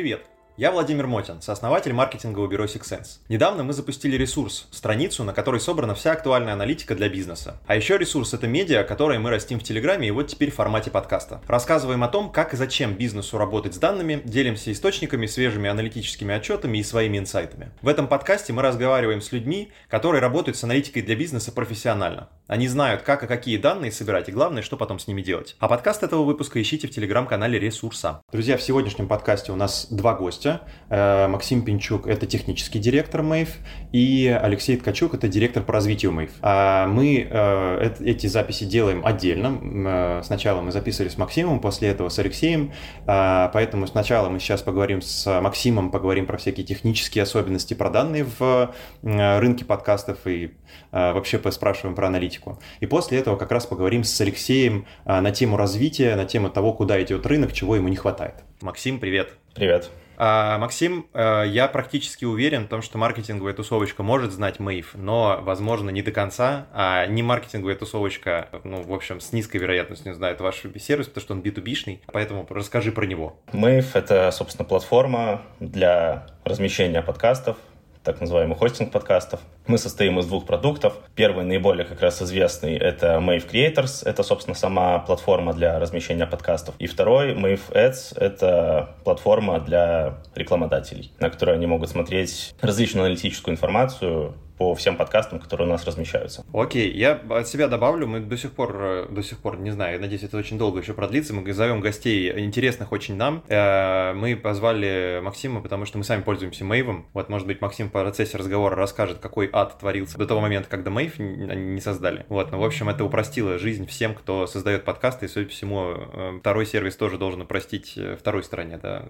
Привет! Я Владимир Мотин, сооснователь маркетингового бюро SixSense. Недавно мы запустили ресурс, страницу, на которой собрана вся актуальная аналитика для бизнеса. А еще ресурс — это медиа, которое мы растим в Телеграме и вот теперь в формате подкаста. Рассказываем о том, как и зачем бизнесу работать с данными, делимся источниками, свежими аналитическими отчетами и своими инсайтами. В этом подкасте мы разговариваем с людьми, которые работают с аналитикой для бизнеса профессионально. Они знают, как и какие данные собирать, и главное, что потом с ними делать. А подкаст этого выпуска ищите в телеграм-канале Ресурса. Друзья, в сегодняшнем подкасте у нас два гостя гостя. Э, Максим Пинчук – это технический директор МЭЙФ, и Алексей Ткачук – это директор по развитию МЭЙФ. А мы э, эти записи делаем отдельно. Э, сначала мы записывали с Максимом, после этого с Алексеем. Поэтому сначала мы сейчас поговорим с Максимом, поговорим про всякие технические особенности, про данные в рынке подкастов и вообще поспрашиваем про аналитику. И после этого как раз поговорим с Алексеем на тему развития, на тему того, куда идет рынок, чего ему не хватает. Максим, привет. Привет. А, Максим, э, я практически уверен в том, что маркетинговая тусовочка может знать Мэйв, но, возможно, не до конца, а не маркетинговая тусовочка, ну, в общем, с низкой вероятностью знает ваш сервис, потому что он B2B-шный, поэтому расскажи про него. Мэйв — это, собственно, платформа для размещения подкастов, так называемый хостинг подкастов. Мы состоим из двух продуктов. Первый, наиболее как раз известный, это Mave Creators. Это, собственно, сама платформа для размещения подкастов. И второй, Mave Ads, это платформа для рекламодателей, на которой они могут смотреть различную аналитическую информацию, по всем подкастам, которые у нас размещаются. Окей, я от себя добавлю, мы до сих пор, э, до сих пор, не знаю, я надеюсь, это очень долго еще продлится, мы зовем гостей интересных очень нам. Э, мы позвали Максима, потому что мы сами пользуемся Мейвом. Вот, может быть, Максим в процессе разговора расскажет, какой ад творился до того момента, когда Мейв не создали. Вот, ну, в общем, это упростило жизнь всем, кто создает подкасты, и, судя по всему, э, второй сервис тоже должен упростить второй стороне, да,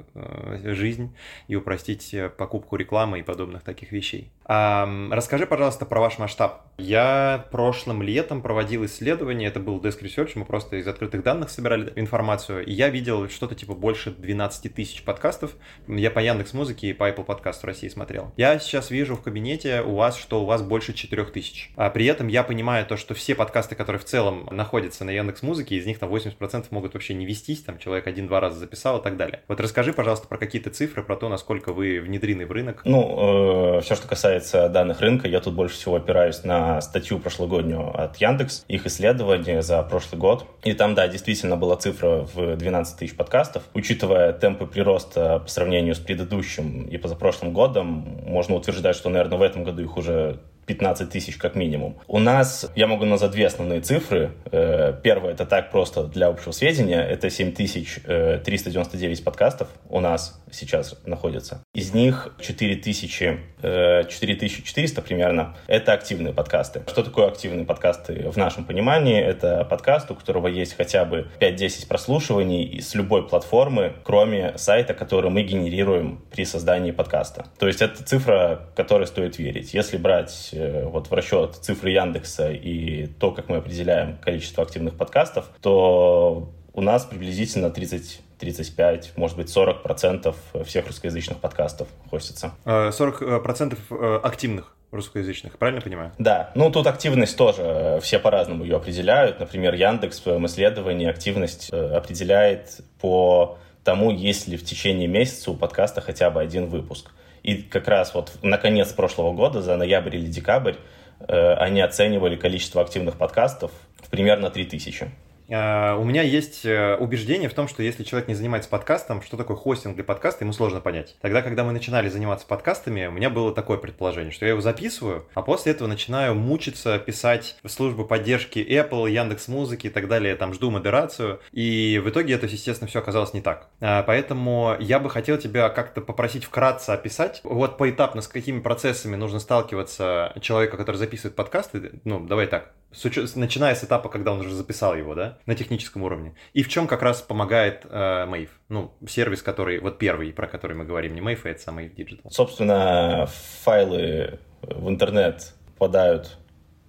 жизнь и упростить покупку рекламы и подобных таких вещей. А, расскажи, пожалуйста, про ваш масштаб. Я прошлым летом проводил исследование, это был Desk Research, мы просто из открытых данных собирали информацию, и я видел что-то типа больше 12 тысяч подкастов. Я по Яндекс Музыке и по Apple Podcast в России смотрел. Я сейчас вижу в кабинете у вас, что у вас больше 4 тысяч. А при этом я понимаю то, что все подкасты, которые в целом находятся на Яндекс Музыке, из них там 80% могут вообще не вестись, там человек один-два раза записал и так далее. Вот расскажи, пожалуйста, про какие-то цифры, про то, насколько вы внедрены в рынок. Ну, э, все, что касается данных рынка, я тут больше всего опираюсь на статью прошлогоднюю от Яндекс, их исследование за прошлый год. И там, да, действительно была цифра в 12 тысяч подкастов. Учитывая темпы прироста по сравнению с предыдущим и позапрошлым годом, можно утверждать, что, наверное, в этом году их уже uh, 15 тысяч как минимум. У нас, я могу назвать две основные цифры. Э, первое, это так просто для общего сведения, это 7399 подкастов у нас сейчас находится. Из них 4000, 4400 э, примерно — это активные подкасты. Что такое активные подкасты в нашем понимании? Это подкаст, у которого есть хотя бы 5-10 прослушиваний с любой платформы, кроме сайта, который мы генерируем при создании подкаста. То есть это цифра, которой стоит верить. Если брать Э, вот в расчет цифры Яндекса и то, как мы определяем количество активных подкастов, то у нас приблизительно 30 35, может быть, 40 процентов всех русскоязычных подкастов хостится. 40 э, процентов э, активных русскоязычных, правильно понимаю? Да, ну тут активность тоже, все по-разному ее определяют. Например, Яндекс в своем исследовании активность определяет по тому, есть ли в течение месяца у подкаста хотя бы один выпуск. И как раз вот на конец прошлого года, за ноябрь или декабрь, э, они оценивали количество активных подкастов в примерно 3000. А, у меня есть э, убеждение в том, что если человек не занимается подкастом, что такое хостинг для подкаста, ему сложно понять. Тогда, когда мы начинали заниматься подкастами, у меня было такое предположение, что я его записываю, а после этого начинаю мучиться, писать в службу поддержки Apple, Яндекс Музыки и так далее, там жду модерацию, и в итоге это, естественно, все оказалось не так. А, поэтому я бы хотел тебя как-то попросить вкратце описать, вот поэтапно с какими процессами нужно сталкиваться человеку, который записывает подкасты, ну, давай так, с начиная с этапа, когда он уже записал его, да, на техническом уровне. И в чем как раз помогает э, Mave? Ну, сервис, который, вот первый, про который мы говорим, не Mave, а это самый Digital. Собственно, файлы в интернет попадают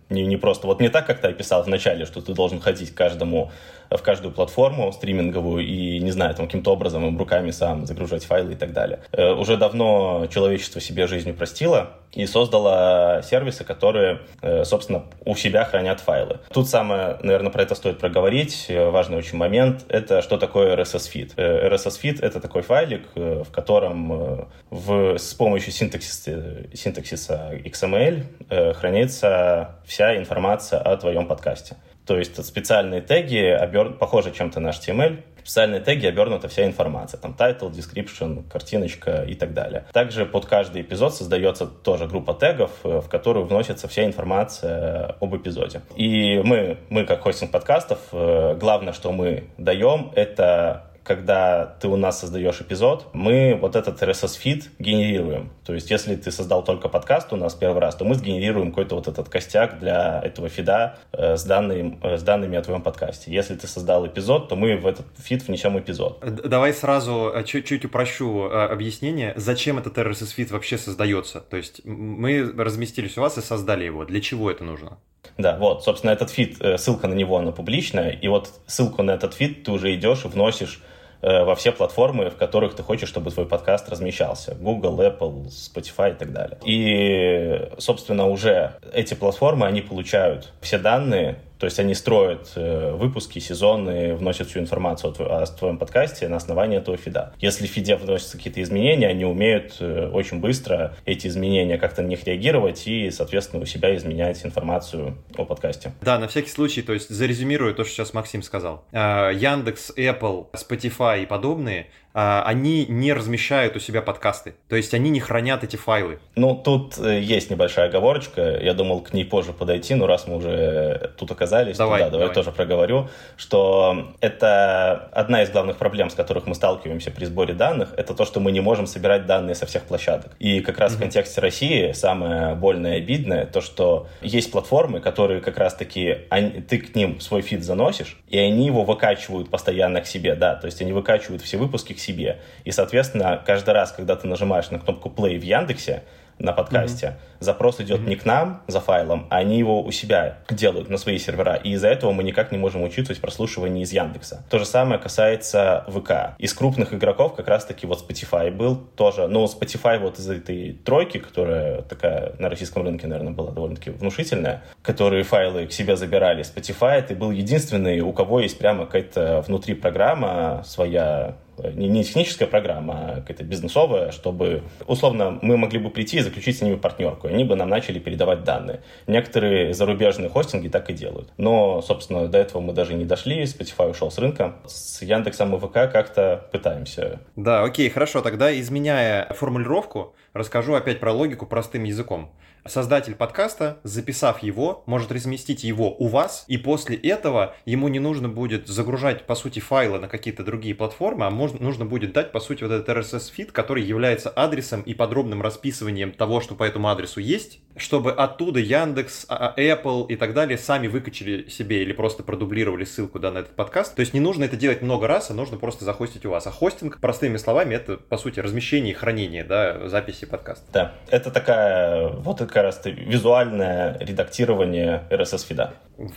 не, не просто, вот не так, как ты описал в начале, что ты должен ходить к каждому в каждую платформу стриминговую и, не знаю, там каким-то образом им руками сам загружать файлы и так далее. Э, уже давно человечество себе жизнь упростило и создало сервисы, которые, э, собственно, у себя хранят файлы. Тут самое, наверное, про это стоит проговорить. Важный очень момент — это что такое RSS-фид. RSS-фид — это такой файлик, в котором в, с помощью синтаксиса, синтаксиса XML хранится вся информация о твоем подкасте. То есть специальные теги, обер... похожи чем-то на HTML, специальные теги обернута вся информация. Там title, description, картиночка и так далее. Также под каждый эпизод создается тоже группа тегов, э, в которую вносится вся информация об эпизоде. И мы, мы как хостинг подкастов, э, главное, что мы даем, это когда ты у нас создаешь эпизод, мы вот этот RSS-фид генерируем. То есть, если ты создал только подкаст у нас первый раз, то мы сгенерируем какой-то вот этот костяк для этого фида э, с, данными, э, с данными о твоем подкасте. Если ты создал эпизод, то мы в этот фид внесем эпизод. Давай сразу э, чуть-чуть упрощу э, объяснение, зачем этот RSS-фид вообще создается. То есть, мы разместились у вас и создали его. Для чего это нужно? Да, вот, собственно, этот фид, э, ссылка на него, она публичная, и вот ссылку на этот фид ты уже идешь и вносишь во все платформы, в которых ты хочешь, чтобы твой подкаст размещался. Google, Apple, Spotify и так далее. И, собственно, уже эти платформы, они получают все данные то есть они строят э, выпуски, сезоны, вносят всю информацию о, твоем подкасте на основании этого фида. Если в фиде вносятся какие-то изменения, они умеют э, очень быстро эти изменения как-то на них реагировать и, соответственно, у себя изменять информацию о подкасте. Да, на всякий случай, то есть зарезюмирую то, что сейчас Максим сказал. Э, Яндекс, Apple, Spotify и подобные они не размещают у себя подкасты. То есть они не хранят эти файлы. Ну, тут э, есть небольшая оговорочка. Я думал к ней позже подойти, но раз мы уже тут оказались, давай, то да, давай, давай тоже проговорю, что это одна из главных проблем, с которых мы сталкиваемся при сборе данных, это то, что мы не можем собирать данные со всех площадок. И как раз mm-hmm. в контексте России самое больное и обидное то, что есть платформы, которые как раз-таки, ты к ним свой фид заносишь, и они его выкачивают постоянно к себе, да, то есть они выкачивают все выпуски себе. И, соответственно, каждый раз, когда ты нажимаешь на кнопку play в Яндексе, на подкасте. Mm-hmm. Запрос идет mm-hmm. не к нам за файлом, а они его у себя делают на свои сервера. И из-за этого мы никак не можем учитывать прослушивание из Яндекса. То же самое касается ВК. Из крупных игроков как раз-таки вот Spotify был тоже. Но Spotify вот из этой тройки, которая такая на российском рынке, наверное, была довольно-таки внушительная, которые файлы к себе забирали, Spotify это был единственный, у кого есть прямо какая-то внутри программа своя не, не техническая программа, а какая-то бизнесовая, чтобы, условно, мы могли бы прийти и заключить с ними партнерку, и они бы нам начали передавать данные. Некоторые зарубежные хостинги так и делают. Но, собственно, до этого мы даже не дошли, Spotify ушел с рынка. С Яндексом и ВК как-то пытаемся. Да, окей, хорошо. Тогда, изменяя формулировку, расскажу опять про логику простым языком. Создатель подкаста, записав его, может разместить его у вас, и после этого ему не нужно будет загружать, по сути, файлы на какие-то другие платформы, а можно, нужно будет дать, по сути, вот этот RSS-фид, который является адресом и подробным расписыванием того, что по этому адресу есть, чтобы оттуда Яндекс, а, а, Apple и так далее сами выкачали себе или просто продублировали ссылку да, на этот подкаст. То есть не нужно это делать много раз, а нужно просто захостить у вас. А хостинг, простыми словами, это, по сути, размещение и хранение да, записи подкаста. Да, это такая вот как раз визуальное редактирование RSS-фида.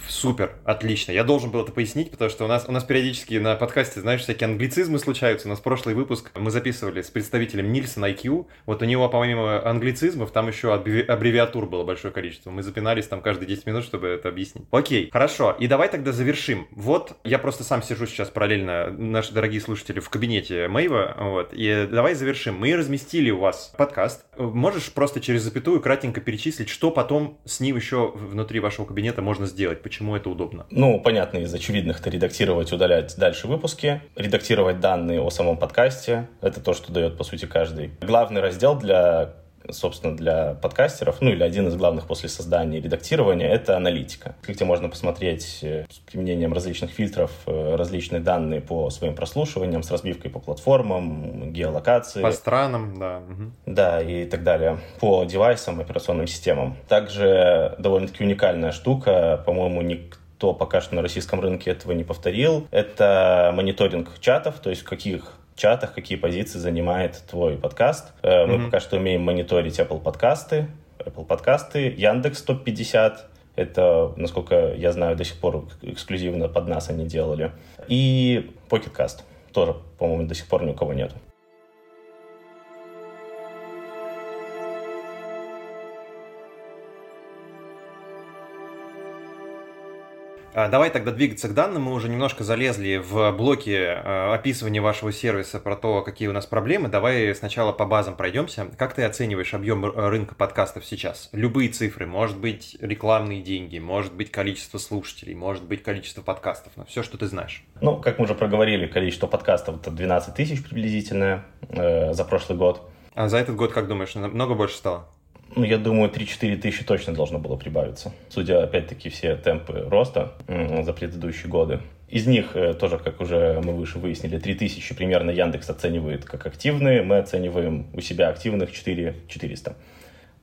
Супер, отлично. Я должен был это пояснить, потому что у нас, у нас периодически на подкасте, знаешь, всякие англицизмы случаются. У нас прошлый выпуск мы записывали с представителем Нильсон IQ. Вот у него, помимо англицизмов, там еще аббревиатур было большое количество. Мы запинались там каждые 10 минут, чтобы это объяснить. Окей, хорошо. И давай тогда завершим. Вот я просто сам сижу сейчас параллельно, наши дорогие слушатели, в кабинете Мэйва. Вот, и давай завершим. Мы разместили у вас подкаст. Можешь просто через запятую кратенько перечислить, что потом с ним еще внутри вашего кабинета можно сделать? Почему это удобно? Ну, понятно, из очевидных это редактировать, удалять дальше выпуски, редактировать данные о самом подкасте. Это то, что дает, по сути, каждый. Главный раздел для собственно, для подкастеров, ну или один из главных после создания и редактирования, это аналитика, где можно посмотреть э, с применением различных фильтров э, различные данные по своим прослушиваниям, с разбивкой по платформам, геолокации. По странам, да. Да, и так далее. По девайсам, операционным системам. Также довольно-таки уникальная штука, по-моему, никто пока что на российском рынке этого не повторил. Это мониторинг чатов, то есть в каких чатах, какие позиции занимает твой подкаст. Mm-hmm. Мы пока что умеем мониторить Apple подкасты, Apple подкасты, Яндекс топ-50, Это, насколько я знаю, до сих пор эксклюзивно под нас они делали. И Pocket Cast. Тоже, по-моему, до сих пор ни у кого нету. Давай тогда двигаться к данным. Мы уже немножко залезли в блоки э, описывания вашего сервиса про то, какие у нас проблемы. Давай сначала по базам пройдемся. Как ты оцениваешь объем рынка подкастов сейчас? Любые цифры. Может быть, рекламные деньги, может быть, количество слушателей, может быть, количество подкастов. Но все, что ты знаешь. Ну, как мы уже проговорили, количество подкастов это 12 тысяч приблизительно э, за прошлый год. А за этот год, как думаешь, много больше стало? Ну, я думаю, 3-4 тысячи точно должно было прибавиться. Судя, опять-таки, все темпы роста за предыдущие годы. Из них э, тоже, как уже мы выше выяснили, 3 тысячи примерно Яндекс оценивает как активные. Мы оцениваем у себя активных 4 400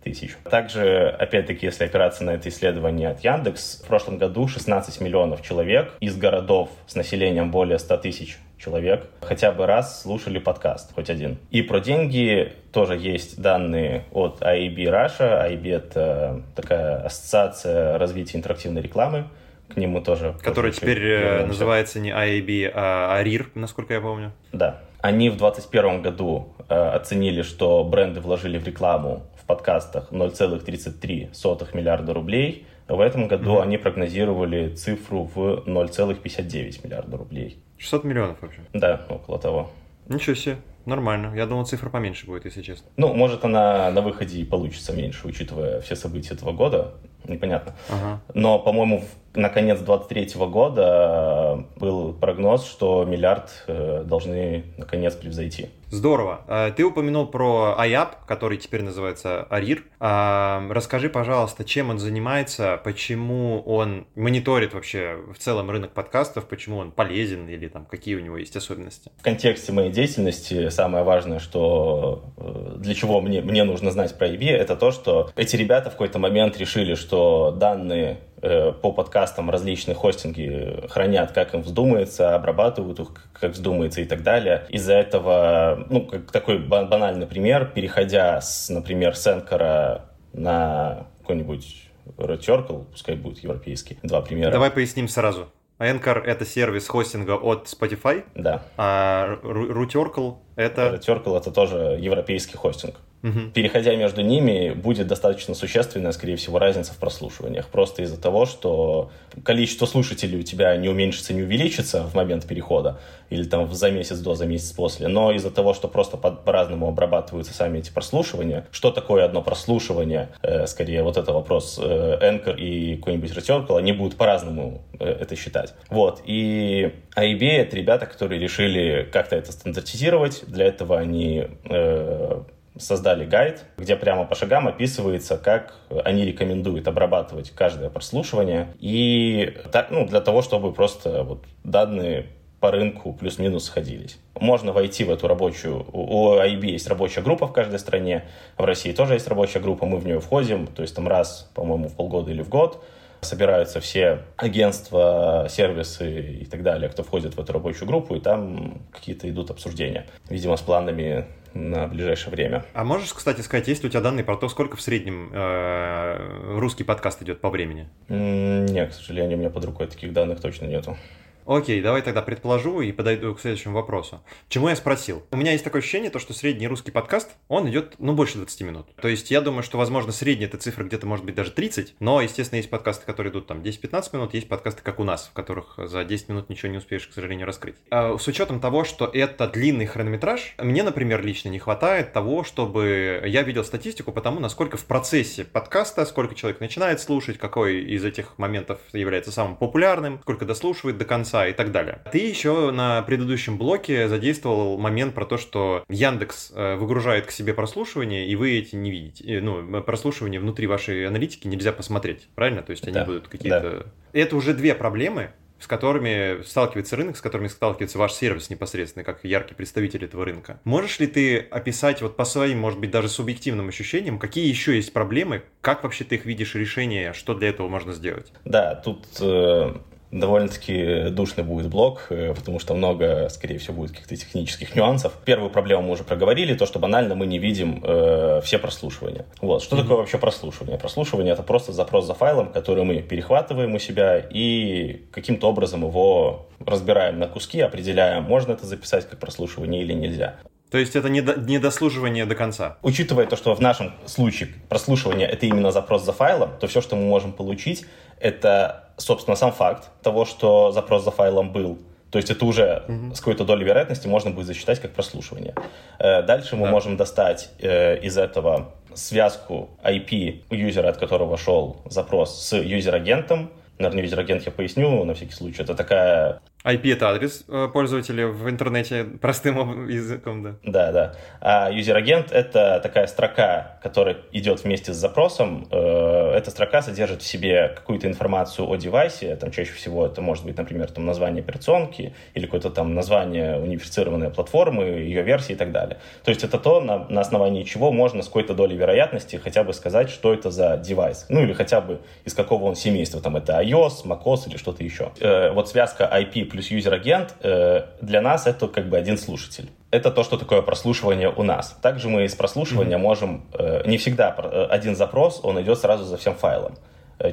тысяч. Также, опять-таки, если опираться на это исследование от Яндекс, в прошлом году 16 миллионов человек из городов с населением более 100 тысяч человек хотя бы раз слушали подкаст, хоть один. И про деньги тоже есть данные от IAB Russia. IAB — это такая ассоциация развития интерактивной рекламы. К нему тоже... Которая теперь э, вернемся. называется не IAB, а ARIR, насколько я помню. Да. Они в 2021 году э, оценили, что бренды вложили в рекламу в подкастах 0,33 миллиарда рублей. В этом году mm-hmm. они прогнозировали цифру в 0,59 миллиарда рублей. 600 миллионов вообще? Да, около того. Ничего себе, нормально. Я думал, цифра поменьше будет, если честно. Ну, может, она на выходе и получится меньше, учитывая все события этого года. Непонятно. Ага. Но, по-моему, на конец 2023 года был прогноз, что миллиард э, должны наконец превзойти. Здорово. Э, ты упомянул про IAP, который теперь называется. Э, расскажи, пожалуйста, чем он занимается, почему он мониторит вообще в целом рынок подкастов, почему он полезен или там какие у него есть особенности? В контексте моей деятельности самое важное, что э, для чего мне, мне нужно знать про IB, это то, что эти ребята в какой-то момент решили, что данные по подкастам различные хостинги хранят, как им вздумается, обрабатывают их, как вздумается и так далее. Из-за этого ну, как такой банальный пример, переходя, с, например, с Anchor на какой-нибудь Red Circle, пускай будет европейский, два примера. Давай поясним сразу. Anchor — это сервис хостинга от Spotify. Да. А Ruturkle — это... Ruturkle — это тоже европейский хостинг. Угу. Переходя между ними, будет достаточно существенная, скорее всего, разница в прослушиваниях. Просто из-за того, что количество слушателей у тебя не уменьшится, не увеличится в момент перехода, или там за месяц до, за месяц после, но из-за того, что просто по- по-разному обрабатываются сами эти прослушивания, что такое одно прослушивание, э, скорее вот это вопрос э, Anchor и какой-нибудь Returkle, они будут по-разному э, это считать. Вот, и AIB — это ребята, которые решили как-то это стандартизировать, для этого они э, создали гайд, где прямо по шагам описывается, как они рекомендуют обрабатывать каждое прослушивание. И так, ну, для того, чтобы просто вот данные по рынку плюс-минус сходились. Можно войти в эту рабочую... У AIB есть рабочая группа в каждой стране, в России тоже есть рабочая группа, мы в нее входим, то есть там раз, по-моему, в полгода или в год собираются все агентства, сервисы и так далее, кто входит в эту рабочую группу, и там какие-то идут обсуждения, видимо, с планами на ближайшее время. А можешь, кстати, сказать, есть ли у тебя данные про то, сколько в среднем э, русский подкаст идет по времени? Нет, к сожалению, у меня под рукой таких данных точно нету. Окей, давай тогда предположу и подойду к следующему вопросу. Чему я спросил? У меня есть такое ощущение, то, что средний русский подкаст, он идет, ну, больше 20 минут. То есть я думаю, что, возможно, средняя эта цифра где-то может быть даже 30, но, естественно, есть подкасты, которые идут там 10-15 минут, есть подкасты, как у нас, в которых за 10 минут ничего не успеешь, к сожалению, раскрыть. А с учетом того, что это длинный хронометраж, мне, например, лично не хватает того, чтобы я видел статистику по тому, насколько в процессе подкаста, сколько человек начинает слушать, какой из этих моментов является самым популярным, сколько дослушивает до конца, конца и так далее. Ты еще на предыдущем блоке задействовал момент про то, что Яндекс э, выгружает к себе прослушивание, и вы эти не видите. Э, ну, прослушивание внутри вашей аналитики нельзя посмотреть, правильно? То есть они да. будут какие-то... Да. Это уже две проблемы, с которыми сталкивается рынок, с которыми сталкивается ваш сервис непосредственно, как яркий представитель этого рынка. Можешь ли ты описать вот по своим, может быть, даже субъективным ощущениям, какие еще есть проблемы, как вообще ты их видишь решение, что для этого можно сделать? Да, тут э, довольно-таки душный будет блок, э, потому что много, скорее всего, будет каких-то технических нюансов. Первую проблему мы уже проговорили, то, что банально мы не видим э, все прослушивания. Вот. Что mm-hmm. такое вообще прослушивание? Прослушивание — это просто запрос за файлом, который мы перехватываем у себя и каким-то образом его разбираем на куски, определяем, можно это записать как прослушивание или нельзя. То есть это не, до, не дослуживание до конца. Учитывая то, что в нашем случае прослушивание это именно запрос за файлом, то все, что мы можем получить, это, собственно, сам факт того, что запрос за файлом был. То есть это уже mm-hmm. с какой-то долей вероятности можно будет засчитать как прослушивание. Э, дальше мы да. можем достать э, из этого связку IP юзера, от которого шел запрос, с user-agent ом. Наверное, user-agent я поясню на всякий случай. Это такая IP — это адрес э, пользователя в интернете простым языком, да? Да, да. А юзер-агент — это такая строка, которая идет вместе с запросом. Э, эта строка содержит в себе какую-то информацию о девайсе. Там чаще всего это может быть, например, там название операционки или какое-то там название унифицированной платформы, ее версии и так далее. То есть это то, на, на основании чего можно с какой-то долей вероятности хотя бы сказать, что это за девайс. Ну или хотя бы из какого он семейства. Там это iOS, macOS или что-то еще. Э, вот связка IP плюс user-agent, э, для нас это как бы один слушатель. Это то, что такое прослушивание у нас. Также мы из прослушивания mm-hmm. можем, э, не всегда э, один запрос, он идет сразу за всем файлом.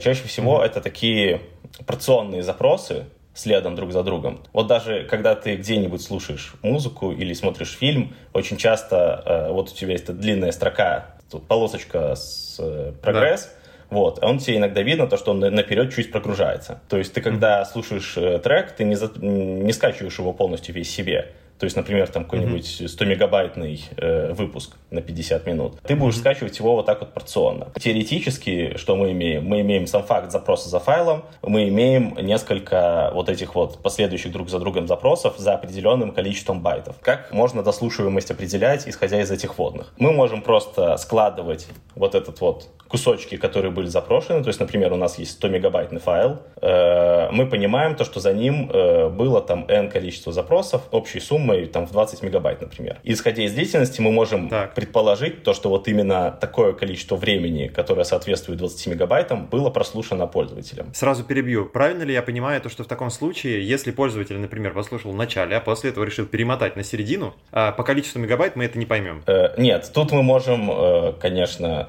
Чаще всего mm-hmm. это такие порционные запросы, следом друг за другом. Вот даже когда ты где-нибудь слушаешь музыку или смотришь фильм, очень часто вот у тебя есть длинная строка, тут полосочка с прогресс, да вот. Он тебе иногда видно, то, что он наперед чуть прогружается. То есть ты, когда слушаешь э, трек, ты не, за, не скачиваешь его полностью весь себе. То есть, например, там какой-нибудь 100-мегабайтный э, выпуск на 50 минут. Ты будешь скачивать его вот так вот порционно. Теоретически, что мы имеем? Мы имеем сам факт запроса за файлом, мы имеем несколько вот этих вот последующих друг за другом запросов за определенным количеством байтов. Как можно дослушиваемость определять, исходя из этих водных? Мы можем просто складывать вот этот вот кусочки, которые были запрошены. То есть, например, у нас есть 100 мегабайтный файл. Э, мы понимаем то, что за ним э, было там n количество запросов общей суммой там в 20 мегабайт, например. Исходя из длительности, мы можем так. предположить то, что вот именно такое количество времени, которое соответствует 20 мегабайтам, было прослушано пользователем. Сразу перебью. Правильно ли я понимаю то, что в таком случае, если пользователь, например, послушал в начале, а после этого решил перемотать на середину, а по количеству мегабайт мы это не поймем? Э, нет, тут мы можем, конечно,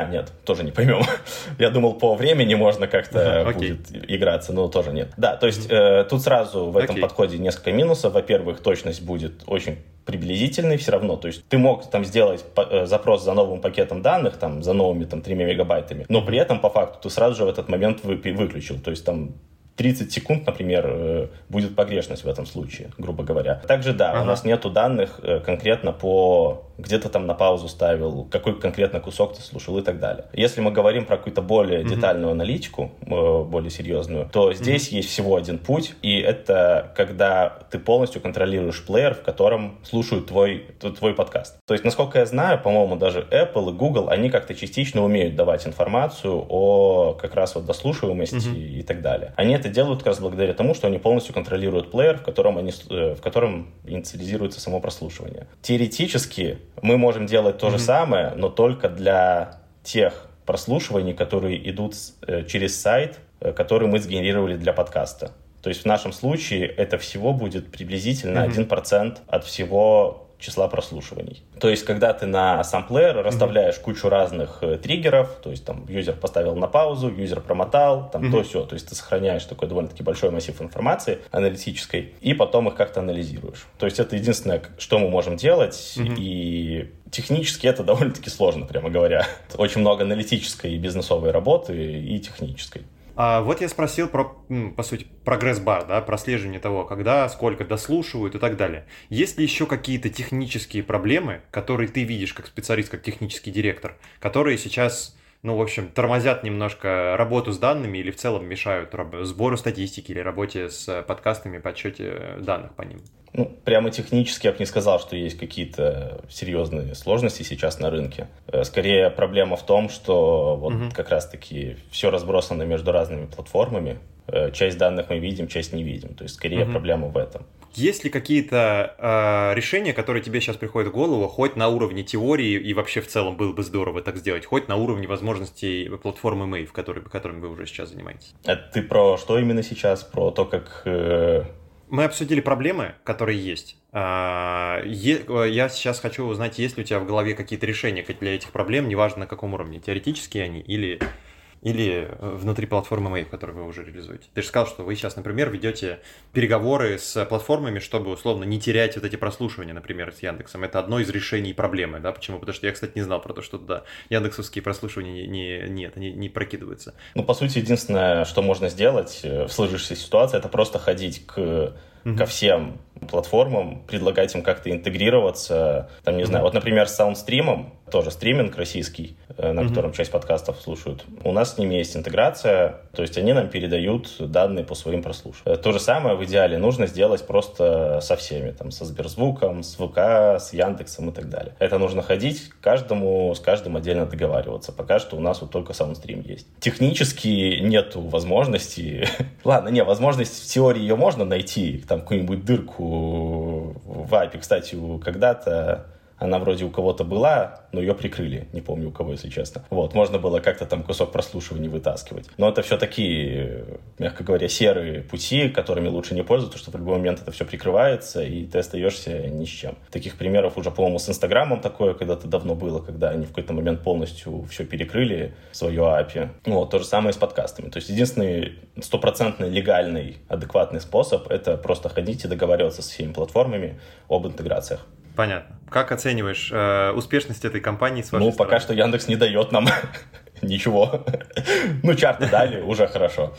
а, нет, тоже не поймем. Я думал, по времени можно как-то uh будет играться, но тоже нет. Да, то есть э, тут сразу в этом okay. подходе несколько минусов. Во-первых, точность будет очень приблизительный все равно. То есть ты мог там сделать э, запрос за новым пакетом данных, там, за новыми там 3 мегабайтами, но при этом по факту ты сразу же в этот момент вы, выключил. То есть там 30 секунд, например, э, будет погрешность в этом случае, грубо говоря. Также, да, ага. у нас нету данных э, конкретно по где-то там на паузу ставил, какой конкретно кусок ты слушал и так далее. Если мы говорим про какую-то более mm-hmm. детальную аналитику, э, более серьезную, то здесь mm-hmm. есть всего один путь, и это когда ты полностью контролируешь плеер, в котором слушают твой, твой подкаст. То есть, насколько я знаю, по-моему, даже Apple и Google, они как-то частично умеют давать информацию о как раз вот дослушиваемости mm-hmm. и так далее. Они это делают как раз благодаря тому, что они полностью контролируют плеер, в котором, они, э, в котором инициализируется само прослушивание. Теоретически мы можем делать то mm-hmm. же самое, но только для тех прослушиваний, которые идут э, через сайт, э, который мы сгенерировали для подкаста. То есть в нашем случае это всего будет приблизительно mm-hmm. 1% от всего числа прослушиваний. То есть, когда ты на самплеер расставляешь mm-hmm. кучу разных э, триггеров, то есть там юзер поставил на паузу, юзер промотал, там mm-hmm. то все, то есть ты сохраняешь такой довольно-таки большой массив информации аналитической, и потом их как-то анализируешь. То есть это единственное, что мы можем делать, mm-hmm. и технически это довольно-таки сложно, прямо говоря. Очень много аналитической и бизнесовой работы, и технической. А вот я спросил про, по сути, прогресс-бар, да, прослеживание того, когда, сколько дослушивают и так далее. Есть ли еще какие-то технические проблемы, которые ты видишь как специалист, как технический директор, которые сейчас, ну, в общем, тормозят немножко работу с данными или в целом мешают сбору статистики или работе с подкастами, подсчете данных по ним? Ну, прямо технически я бы не сказал, что есть какие-то серьезные сложности сейчас на рынке. Э, скорее проблема в том, что вот угу. как раз-таки все разбросано между разными платформами. Э, часть данных мы видим, часть не видим. То есть скорее угу. проблема в этом. Есть ли какие-то э, решения, которые тебе сейчас приходят в голову, хоть на уровне теории, и вообще в целом было бы здорово так сделать, хоть на уровне возможностей платформы Mave, который, которыми вы уже сейчас занимаетесь? Это ты про что именно сейчас? Про то, как... Э... Мы обсудили проблемы, которые есть. А, я сейчас хочу узнать, есть ли у тебя в голове какие-то решения для этих проблем, неважно на каком уровне, теоретические они или или э, внутри платформы Mave, которую вы уже реализуете. Ты же сказал, что вы сейчас, например, ведете переговоры с платформами, чтобы условно не терять вот эти прослушивания, например, с Яндексом. Это одно из решений проблемы, да? Почему? Потому что я, кстати, не знал про то, что да, яндексовские прослушивания не, не, нет, не, не прокидываются. Ну, по сути, единственное, что можно сделать э, в сложившейся ситуации, это просто ходить к, mm-hmm. ко всем платформам, предлагать им как-то интегрироваться. Там, не mm-hmm. знаю, вот, например, с саундстримом, тоже стриминг российский, э, на mm-hmm. котором часть подкастов слушают. У нас с ними есть интеграция, то есть они нам передают данные по своим прослушиваниям. То же самое в идеале нужно сделать просто со всеми, там, со Сберзвуком, с ВК, с Яндексом и так далее. Это нужно ходить каждому, с каждым отдельно договариваться. Пока что у нас вот только саундстрим есть. Технически нету возможности... Ладно, не, возможность в теории ее можно найти, там какую-нибудь дырку в API. Кстати, когда-то она вроде у кого-то была, но ее прикрыли. Не помню у кого, если честно. Вот, можно было как-то там кусок прослушивания вытаскивать. Но это все такие, мягко говоря, серые пути, которыми лучше не пользоваться, что в любой момент это все прикрывается, и ты остаешься ни с чем. Таких примеров уже, по-моему, с Инстаграмом такое когда-то давно было, когда они в какой-то момент полностью все перекрыли, свое API. Вот, то же самое с подкастами. То есть единственный стопроцентный легальный, адекватный способ — это просто ходить и договариваться с всеми платформами об интеграциях. Понятно. Как оцениваешь э, успешность этой компании с вашей Ну, стороны? пока что Яндекс не дает нам ничего. ну, чарты дали, уже хорошо.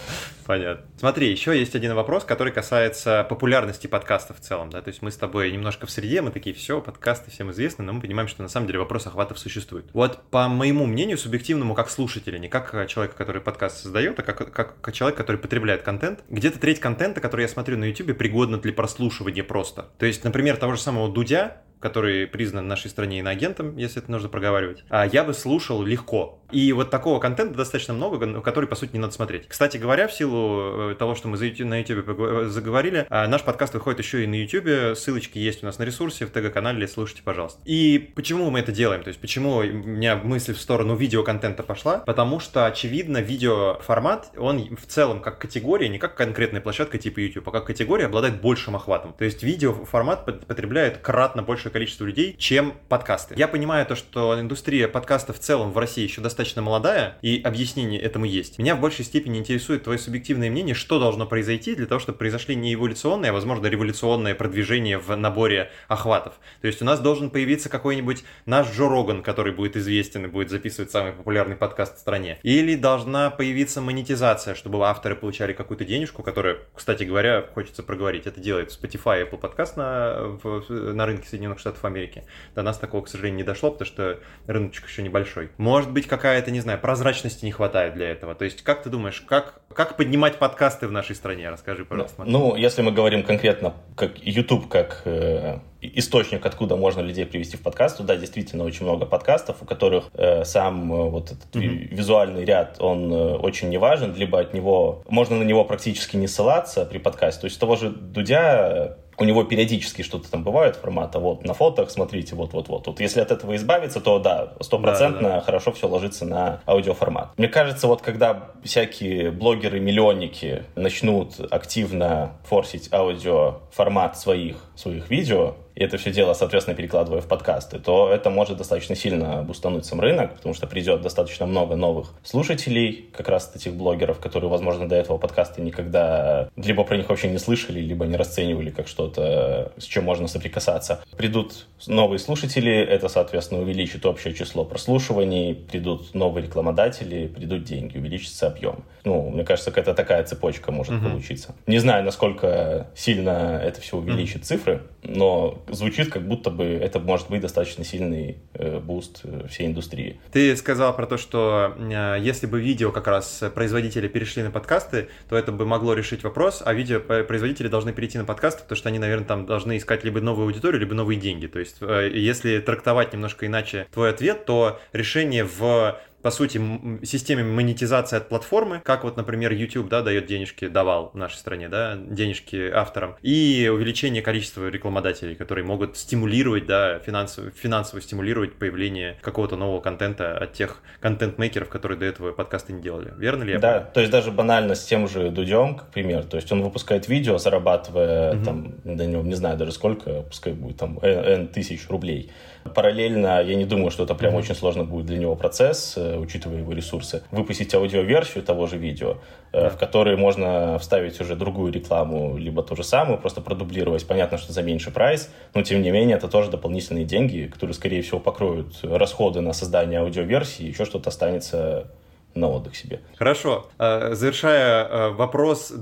Понятно. Смотри, еще есть один вопрос, который касается популярности подкастов в целом, да, то есть мы с тобой немножко в среде, мы такие, все, подкасты всем известны, но мы понимаем, что на самом деле вопрос охватов существует. Вот по моему мнению, субъективному, как слушателя, не как человека, который подкаст создает, а как, как, как человек, который потребляет контент, где-то треть контента, который я смотрю на YouTube, пригодна для прослушивания просто. То есть, например, того же самого Дудя, который признан в нашей стране иноагентом, если это нужно проговаривать, а я бы слушал легко. И вот такого контента достаточно много, который, по сути, не надо смотреть. Кстати говоря, в силу э, того, что мы на YouTube э, заговорили, а, наш подкаст выходит еще и на YouTube, ссылочки есть у нас на ресурсе, в ТГ-канале, слушайте, пожалуйста. И почему мы это делаем? То есть, почему у меня мысль в сторону видеоконтента пошла? Потому что, очевидно, видеоформат, он в целом как категория, не как конкретная площадка типа YouTube, а как категория обладает большим охватом. То есть, видеоформат потребляет кратно большее количество людей, чем подкасты. Я понимаю то, что индустрия подкаста в целом в России еще достаточно молодая, и объяснение этому есть. Меня в большей степени интересует твое субъективное мнение, что должно произойти для того, чтобы произошли не эволюционные, а, возможно, революционное продвижение в наборе охватов. То есть у нас должен появиться какой-нибудь наш Джо Роган, который будет известен и будет записывать самый популярный подкаст в стране. Или должна появиться монетизация, чтобы авторы получали какую-то денежку, которая, кстати говоря, хочется проговорить. Это делает Spotify Apple Podcast на, в, на рынке Соединенных Штатов Америки. До нас такого, к сожалению, не дошло, потому что рыночек еще небольшой. Может быть, какая-то, не знаю, прозрачности не хватает для этого. То есть, как ты думаешь, как, как поднимать подкасты в нашей стране? Расскажи, пожалуйста. Ну, если мы говорим конкретно, как YouTube, как э, источник, откуда можно людей привести в подкаст, то да, действительно очень много подкастов, у которых э, сам э, вот этот mm-hmm. визуальный ряд, он э, очень не важен, либо от него, можно на него практически не ссылаться при подкасте. То есть того же Дудя у него периодически что-то там бывает формата, вот на фотах, смотрите, вот-вот-вот. Вот если от этого избавиться, то да, стопроцентно да, да, хорошо все ложится на аудиоформат. Мне кажется, вот когда всякие блогеры-миллионники начнут активно форсить аудиоформат своих, своих видео, и это все дело, соответственно, перекладывая в подкасты, то это может достаточно сильно бустануть сам рынок, потому что придет достаточно много новых слушателей, как раз этих блогеров, которые, возможно, до этого подкасты никогда либо про них вообще не слышали, либо не расценивали как что-то, с чем можно соприкасаться. Придут новые слушатели, это, соответственно, увеличит общее число прослушиваний, придут новые рекламодатели, придут деньги, увеличится объем. Ну, мне кажется, какая-то такая цепочка может uh-huh. получиться. Не знаю, насколько сильно это все увеличит uh-huh. цифры, но звучит, как будто бы это может быть достаточно сильный э, буст э, всей индустрии. Ты сказал про то, что э, если бы видео как раз производители перешли на подкасты, то это бы могло решить вопрос, а видео производители должны перейти на подкасты, потому что они, наверное, там должны искать либо новую аудиторию, либо новые деньги. То есть, если трактовать немножко иначе твой ответ, то решение в по сути, системе монетизации от платформы, как вот, например, YouTube, да, дает денежки, давал в нашей стране, да, денежки авторам, и увеличение количества рекламодателей, которые могут стимулировать, да, финансово, финансово стимулировать появление какого-то нового контента от тех контент-мейкеров, которые до этого подкасты не делали. Верно ли я Да, то есть даже банально с тем же Дудем, как пример, то есть он выпускает видео, зарабатывая угу. там, да, не, не знаю даже сколько, пускай будет там N тысяч рублей, Параллельно, я не думаю, что это прям очень сложно будет для него процесс, э, учитывая его ресурсы, выпустить аудиоверсию того же видео. Э, в которой можно вставить уже другую рекламу, либо ту же самую, просто продублировать. Понятно, что за меньший прайс, но тем не менее это тоже дополнительные деньги, которые, скорее всего, покроют расходы на создание аудиоверсии, еще что-то останется на отдых себе. Хорошо. Э, завершая э, вопрос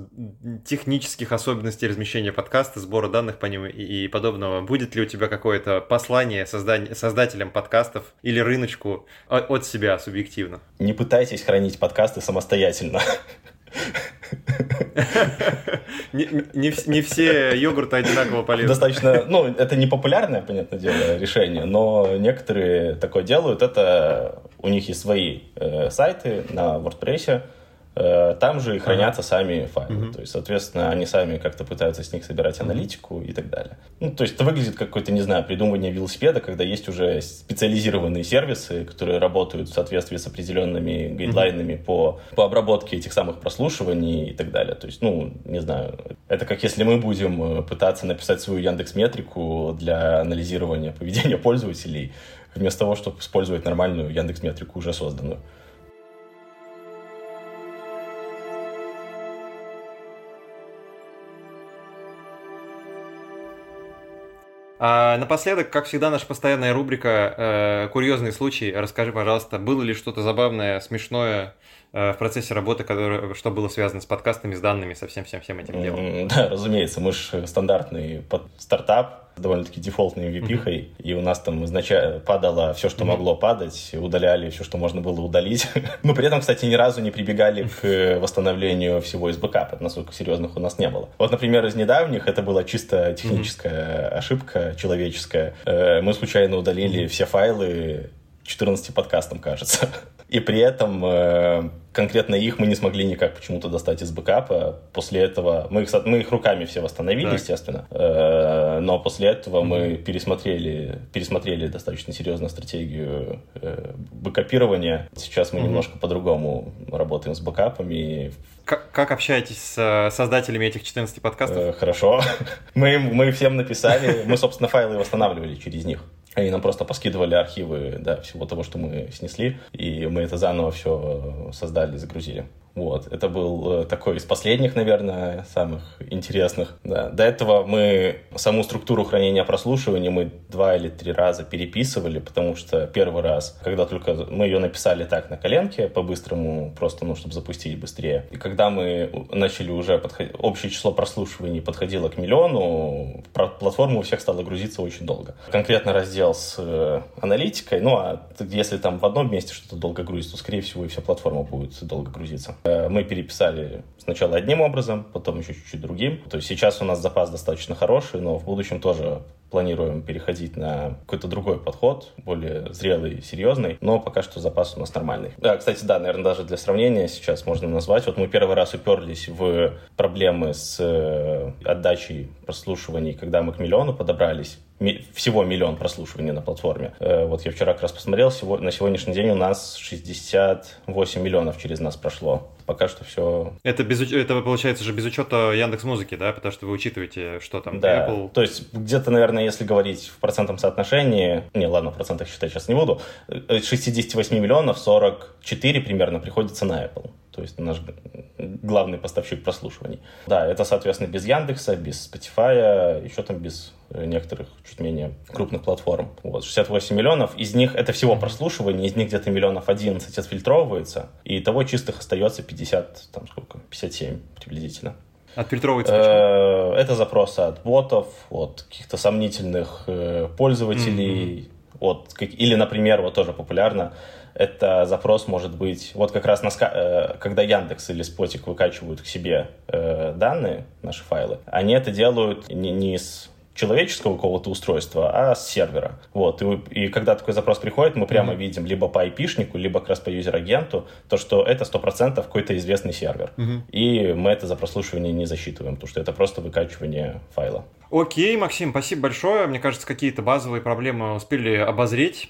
технических особенностей размещения подкаста, сбора данных по ним и подобного, будет ли у тебя какое-то послание создателям подкастов или рыночку от себя субъективно? Не пытайтесь хранить подкасты самостоятельно. Не, не, не все йогурты одинаково полезны. Достаточно, ну, это не популярное, понятное дело, решение, но некоторые такое делают. Это у них есть свои э, сайты на WordPress, там же и хранятся ага. сами файлы. Угу. То есть, соответственно, они сами как-то пытаются с них собирать аналитику и так далее. Ну, то есть это выглядит как какое-то, не знаю, придумывание велосипеда, когда есть уже специализированные сервисы, которые работают в соответствии с определенными гайдлайнами угу. по, по обработке этих самых прослушиваний и так далее. То есть, ну, не знаю, это как если мы будем э, пытаться написать свою Яндекс Метрику для анализирования поведения пользователей, вместо того, чтобы использовать нормальную Яндекс Метрику уже созданную. А напоследок, как всегда, наша постоянная рубрика э, «Курьезные случаи». Расскажи, пожалуйста, было ли что-то забавное, смешное э, в процессе работы, которое, что было связано с подкастами, с данными, со всем-всем-всем этим делом? Да, разумеется, мы же стандартный стартап, довольно-таки дефолтной MVP, mm-hmm. и у нас там изначально падало все, что mm-hmm. могло падать, удаляли все, что можно было удалить. Но при этом, кстати, ни разу не прибегали к восстановлению всего из бэкапа, насколько серьезных у нас не было. Вот, например, из недавних это была чисто техническая mm-hmm. ошибка человеческая. Э, мы случайно удалили все файлы 14 подкастам, кажется. И при этом э, конкретно их мы не смогли никак почему-то достать из бэкапа. После этого мы их, мы их руками все восстановили, так. естественно. Э, но после этого mm-hmm. мы пересмотрели, пересмотрели достаточно серьезно стратегию э, бэкапирования. Сейчас мы mm-hmm. немножко по-другому работаем с бэкапами. Как, как общаетесь с создателями этих 14 подкастов? Э, хорошо. мы, мы всем написали. Мы, собственно, файлы восстанавливали через них. Они нам просто поскидывали архивы да, всего того, что мы снесли, и мы это заново все создали, загрузили. Вот, это был э, такой из последних, наверное, самых интересных. Да. До этого мы саму структуру хранения прослушивания мы два или три раза переписывали, потому что первый раз, когда только мы ее написали так на коленке, по-быстрому, просто, ну, чтобы запустить быстрее. И когда мы начали уже подходить, общее число прослушиваний подходило к миллиону, платформа у всех стала грузиться очень долго. Конкретно раздел с э, аналитикой, ну, а если там в одном месте что-то долго грузится, то, скорее всего, и вся платформа будет долго грузиться. Э, мы переписали сначала одним образом, потом еще чуть-чуть другим. То есть сейчас у нас запас достаточно хороший, но в будущем тоже планируем переходить на какой-то другой подход, более зрелый, серьезный, но пока что запас у нас нормальный. Да, кстати, да, наверное, даже для сравнения сейчас можно назвать. Вот мы первый раз уперлись в проблемы с э, отдачей прослушиваний, когда мы к миллиону подобрались всего миллион прослушиваний на платформе. Э, вот я вчера как раз посмотрел, на сегодняшний день у нас 68 миллионов через нас прошло. Пока что все... Это, без, это получается же без учета Яндекс Музыки, да? Потому что вы учитываете, что там да. Apple... То есть где-то, наверное, если говорить в процентном соотношении, не, ладно, в процентах считать сейчас не буду, 68 миллионов 44 примерно приходится на Apple. То есть наш главный поставщик прослушиваний. Да, это, соответственно, без Яндекса, без Spotify, еще там без некоторых чуть менее крупных платформ. Вот, 68 миллионов, из них это всего прослушивание, из них где-то миллионов 11 отфильтровывается, и того чистых остается 50, там сколько, 57 приблизительно. Отфильтровывается почему? Э, это запросы от ботов, от каких-то сомнительных э, пользователей, mm-hmm. от, или, например, вот тоже популярно, это запрос может быть, вот как раз на, э, когда Яндекс или Спотик выкачивают к себе данные, наши файлы, они это делают не, не из человеческого какого-то устройства, а с сервера. Вот. И, и когда такой запрос приходит, мы прямо mm-hmm. видим либо по IP-шнику, либо как раз по юзер-агенту, то, что это 100% какой-то известный сервер. Mm-hmm. И мы это за прослушивание не засчитываем, потому что это просто выкачивание файла. Окей, Максим, спасибо большое. Мне кажется, какие-то базовые проблемы успели обозреть.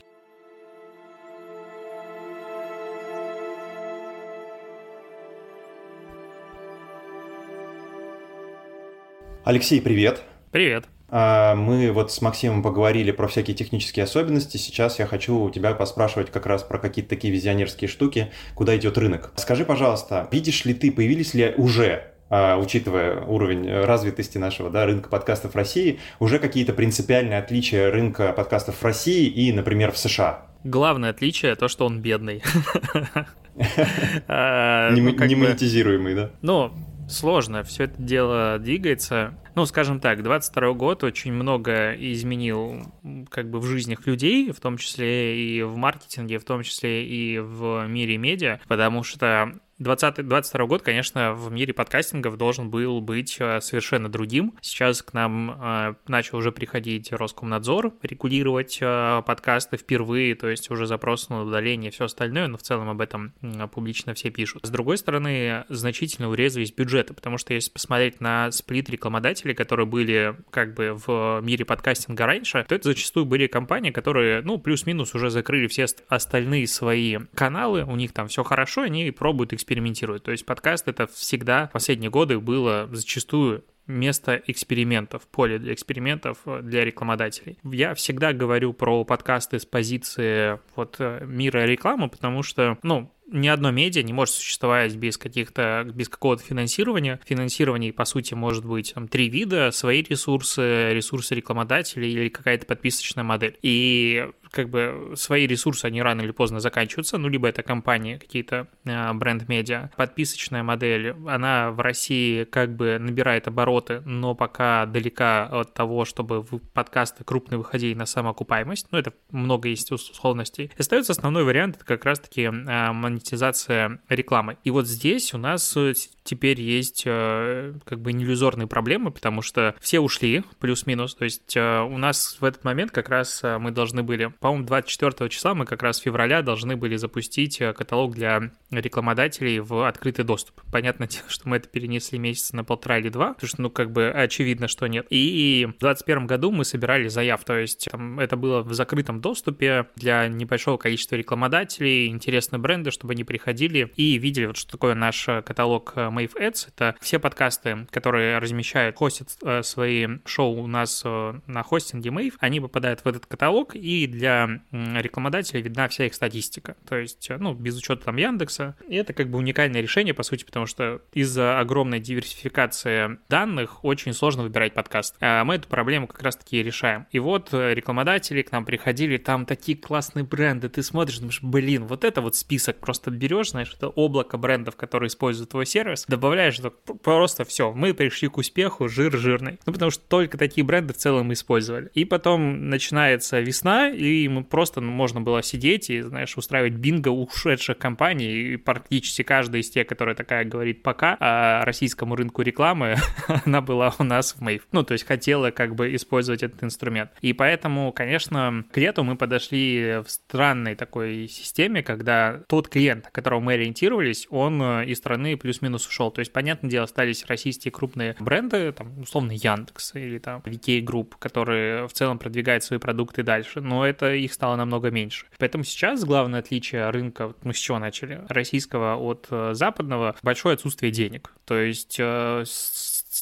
Алексей, привет. Привет. А, мы вот с Максимом поговорили про всякие технические особенности. Сейчас я хочу у тебя поспрашивать как раз про какие-то такие визионерские штуки, куда идет рынок. Скажи, пожалуйста, видишь ли ты, появились ли уже а, учитывая уровень развитости нашего да, рынка подкастов в России, уже какие-то принципиальные отличия рынка подкастов в России и, например, в США? Главное отличие то, что он бедный. А, не ну, монетизируемый, да? Ну, сложно, все это дело двигается. Ну, скажем так, 22 год очень много изменил как бы в жизнях людей, в том числе и в маркетинге, в том числе и в мире медиа, потому что 2022 год, конечно, в мире подкастингов должен был быть э, совершенно другим. Сейчас к нам э, начал уже приходить Роскомнадзор, регулировать э, подкасты впервые, то есть уже запрос на удаление и все остальное, но в целом об этом публично все пишут. С другой стороны, значительно урезались бюджеты, потому что если посмотреть на сплит рекламодателей, которые были как бы в мире подкастинга раньше, то это зачастую были компании, которые, ну, плюс-минус уже закрыли все остальные свои каналы, у них там все хорошо, они пробуют экспериментировать экспериментируют. То есть подкаст это всегда в последние годы было зачастую место экспериментов, поле для экспериментов э, для рекламодателей. Я всегда говорю про подкасты с позиции вот э, мира рекламы, потому что, ну, ни одно медиа не может существовать без каких-то, без какого-то финансирования. Финансирование, по сути, может быть там три вида, свои ресурсы, ресурсы рекламодателей или какая-то подписочная модель. И как бы свои ресурсы, они рано или поздно заканчиваются, ну, либо это компании, какие-то э, бренд-медиа. Подписочная модель, она в России как бы набирает обороты, но пока далека от того, чтобы подкасты крупные выходили на самоокупаемость, ну, это много есть условностей. Остается основной вариант, это как раз-таки э, монетизация рекламы. И вот здесь у нас э, теперь есть э, как бы иллюзорные проблемы, потому что все ушли, плюс-минус. То есть э, у нас в этот момент как раз мы должны были, по-моему, 24 числа мы как раз февраля должны были запустить каталог для рекламодателей в открытый доступ. Понятно, что мы это перенесли месяца на полтора или два, потому что, ну, как бы очевидно, что нет. И в 2021 году мы собирали заяв, то есть там, это было в закрытом доступе для небольшого количества рекламодателей, интересные бренды, чтобы они приходили и видели, вот что такое наш э, каталог э, Mave Ads. Это все подкасты, которые размещают, хостят э, свои шоу у нас на хостинге Mave, они попадают в этот каталог, и для рекламодателя видна вся их статистика. То есть, ну, без учета там Яндекса. И это как бы уникальное решение, по сути, потому что из-за огромной диверсификации данных очень сложно выбирать подкаст. А мы эту проблему как раз-таки решаем. И вот рекламодатели к нам приходили, там такие классные бренды, ты смотришь, думаешь, блин, вот это вот список просто берешь, знаешь, это облако брендов, которые используют твой сервис, добавляешь это просто все, мы пришли к успеху, жир жирный. Ну, потому что только такие бренды в целом использовали. И потом начинается весна, и мы просто ну, можно было сидеть и, знаешь, устраивать бинго ушедших компаний, и практически каждая из тех, которая такая говорит пока о российскому рынку рекламы, она была у нас в Мейв. Ну, то есть хотела как бы использовать этот инструмент. И поэтому, конечно, к лету мы подошли в странной такой системе, когда тот клиент, клиент, на которого мы ориентировались, он э, из страны плюс-минус ушел. То есть, понятное дело, остались российские крупные бренды, там, условно, Яндекс или там VK Group, которые в целом продвигают свои продукты дальше, но это их стало намного меньше. Поэтому сейчас главное отличие рынка, мы с чего начали, российского от э, западного, большое отсутствие денег. То есть э,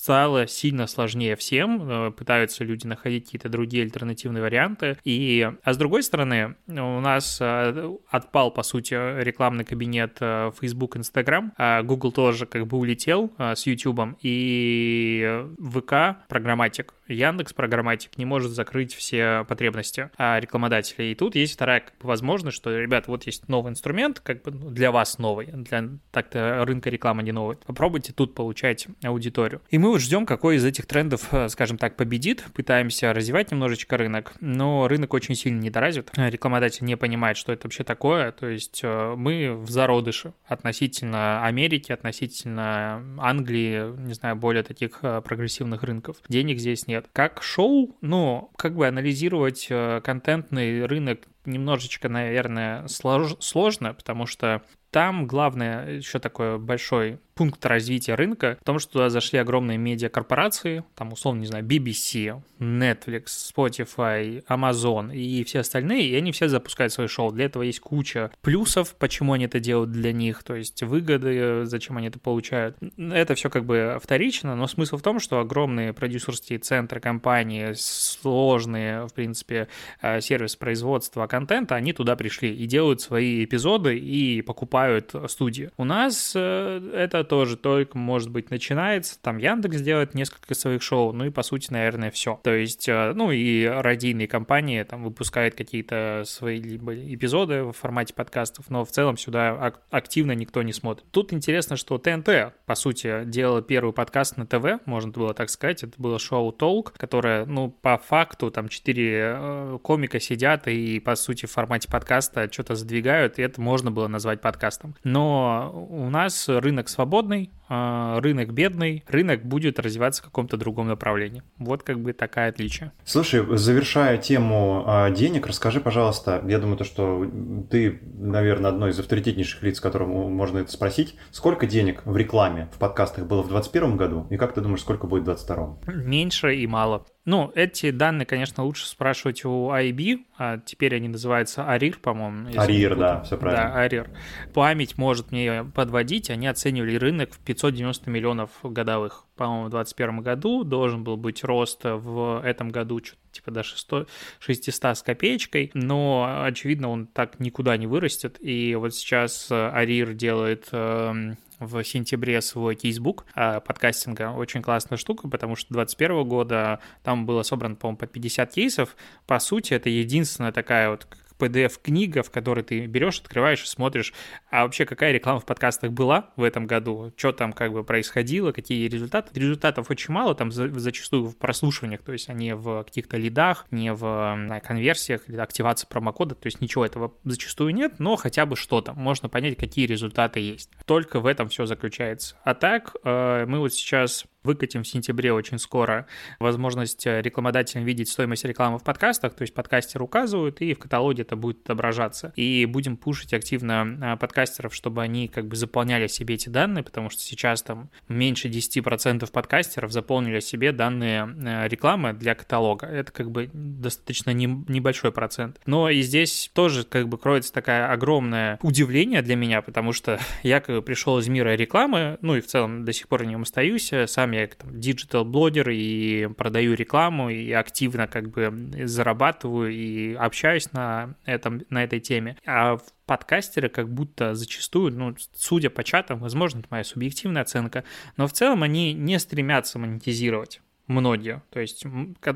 стало сильно сложнее всем, э, пытаются люди находить какие-то другие альтернативные варианты. И, а с другой стороны, у нас э, отпал, по сути, рекламный кабинет э, Facebook, Instagram, а Google тоже как бы улетел с YouTube, и ВК, программатик, Яндекс программатик не может закрыть все потребности а рекламодателей. И тут есть вторая как бы, возможность, что, ребят, вот есть новый инструмент, как бы ну, для вас новый, для так-то рынка рекламы не новый. Попробуйте тут получать аудиторию. И мы вот ждем, какой из этих трендов, э, скажем так, победит. Пытаемся развивать немножечко рынок, но рынок очень сильно недоразвит. Рекламодатель не понимает, что это вообще такое. То есть э, мы в зародыше относительно Америки, относительно Англии, не знаю, более таких э, прогрессивных рынков. Денег здесь нет нет. Как шоу, ну, как бы анализировать э, контентный рынок немножечко, наверное, слож, сложно, потому что там главное еще такой большой пункт развития рынка в том, что туда зашли огромные медиакорпорации, там, условно, не знаю, BBC, Netflix, Spotify, Amazon и все остальные, и они все запускают свои шоу. Для этого есть куча плюсов, почему они это делают для них, то есть выгоды, зачем они это получают. Это все как бы вторично, но смысл в том, что огромные продюсерские центры компании, сложные, в принципе, э, сервис производства контента, они туда пришли и делают свои эпизоды и покупают студии. У нас э, это тоже только, может быть, начинается. Там Яндекс делает несколько своих шоу, ну и, по сути, наверное, все. То есть, э, ну и радийные компании там выпускают какие-то свои либо эпизоды в формате подкастов, но в целом сюда активно никто не смотрит. Тут интересно, что ТНТ, по сути, делал первый подкаст на ТВ, можно было так сказать. Это было шоу «Толк», которое, ну, по факту, там четыре э, комика сидят и, по сути, в формате подкаста что-то задвигают, и это можно было назвать подкастом. Но у нас рынок свободный, свободный, а, рынок бедный, рынок будет развиваться в каком-то другом направлении. Вот как бы такая отличие. Слушай, завершая тему а, денег, расскажи, пожалуйста, я думаю, то, что ты, наверное, одно из авторитетнейших лиц, которому можно это спросить, сколько денег в рекламе в подкастах было в 2021 году, и как ты думаешь, сколько будет в 2022? Меньше и мало. Ну, эти данные, конечно, лучше спрашивать у IB, а теперь они называются ARIR, по-моему. ARIR, да, все правильно. Да, ARIR. Память может мне подводить, они оценивали рынок в 590 миллионов годовых. По-моему, в 2021 году должен был быть рост в этом году типа до 600, 600 с копеечкой, но, очевидно, он так никуда не вырастет, и вот сейчас ARIR делает эм, в сентябре свой кейсбук а, подкастинга. Очень классная штука, потому что 2021 года там было собрано, по-моему, по 50 кейсов. По сути, это единственная такая вот PDF-книга, в которой ты берешь, открываешь и смотришь, а вообще какая реклама в подкастах была в этом году, что там как бы происходило, какие результаты. Результатов очень мало, там зачастую в прослушиваниях, то есть они в каких-то лидах, не в конверсиях или активации промокода, то есть ничего этого зачастую нет, но хотя бы что-то, можно понять, какие результаты есть. Только в этом все заключается. А так, э, мы вот сейчас выкатим в сентябре очень скоро возможность э, рекламодателям видеть стоимость рекламы в подкастах, то есть подкастер указывают, и в каталоге это будет отображаться. И будем пушить активно э, подкастеров, чтобы они как бы заполняли себе эти данные, потому что сейчас там меньше 10% подкастеров заполнили себе данные э, рекламы для каталога. Это как бы достаточно не, небольшой процент. Но и здесь тоже как бы кроется такая огромное удивление для меня, потому что я как бы пришел из мира рекламы, ну и в целом до сих пор в нем остаюсь, сам сам я там digital-блогер и продаю рекламу, и активно как бы зарабатываю и общаюсь на, этом, на этой теме. А подкастеры как будто зачастую, ну, судя по чатам, возможно, это моя субъективная оценка, но в целом они не стремятся монетизировать многие. То есть,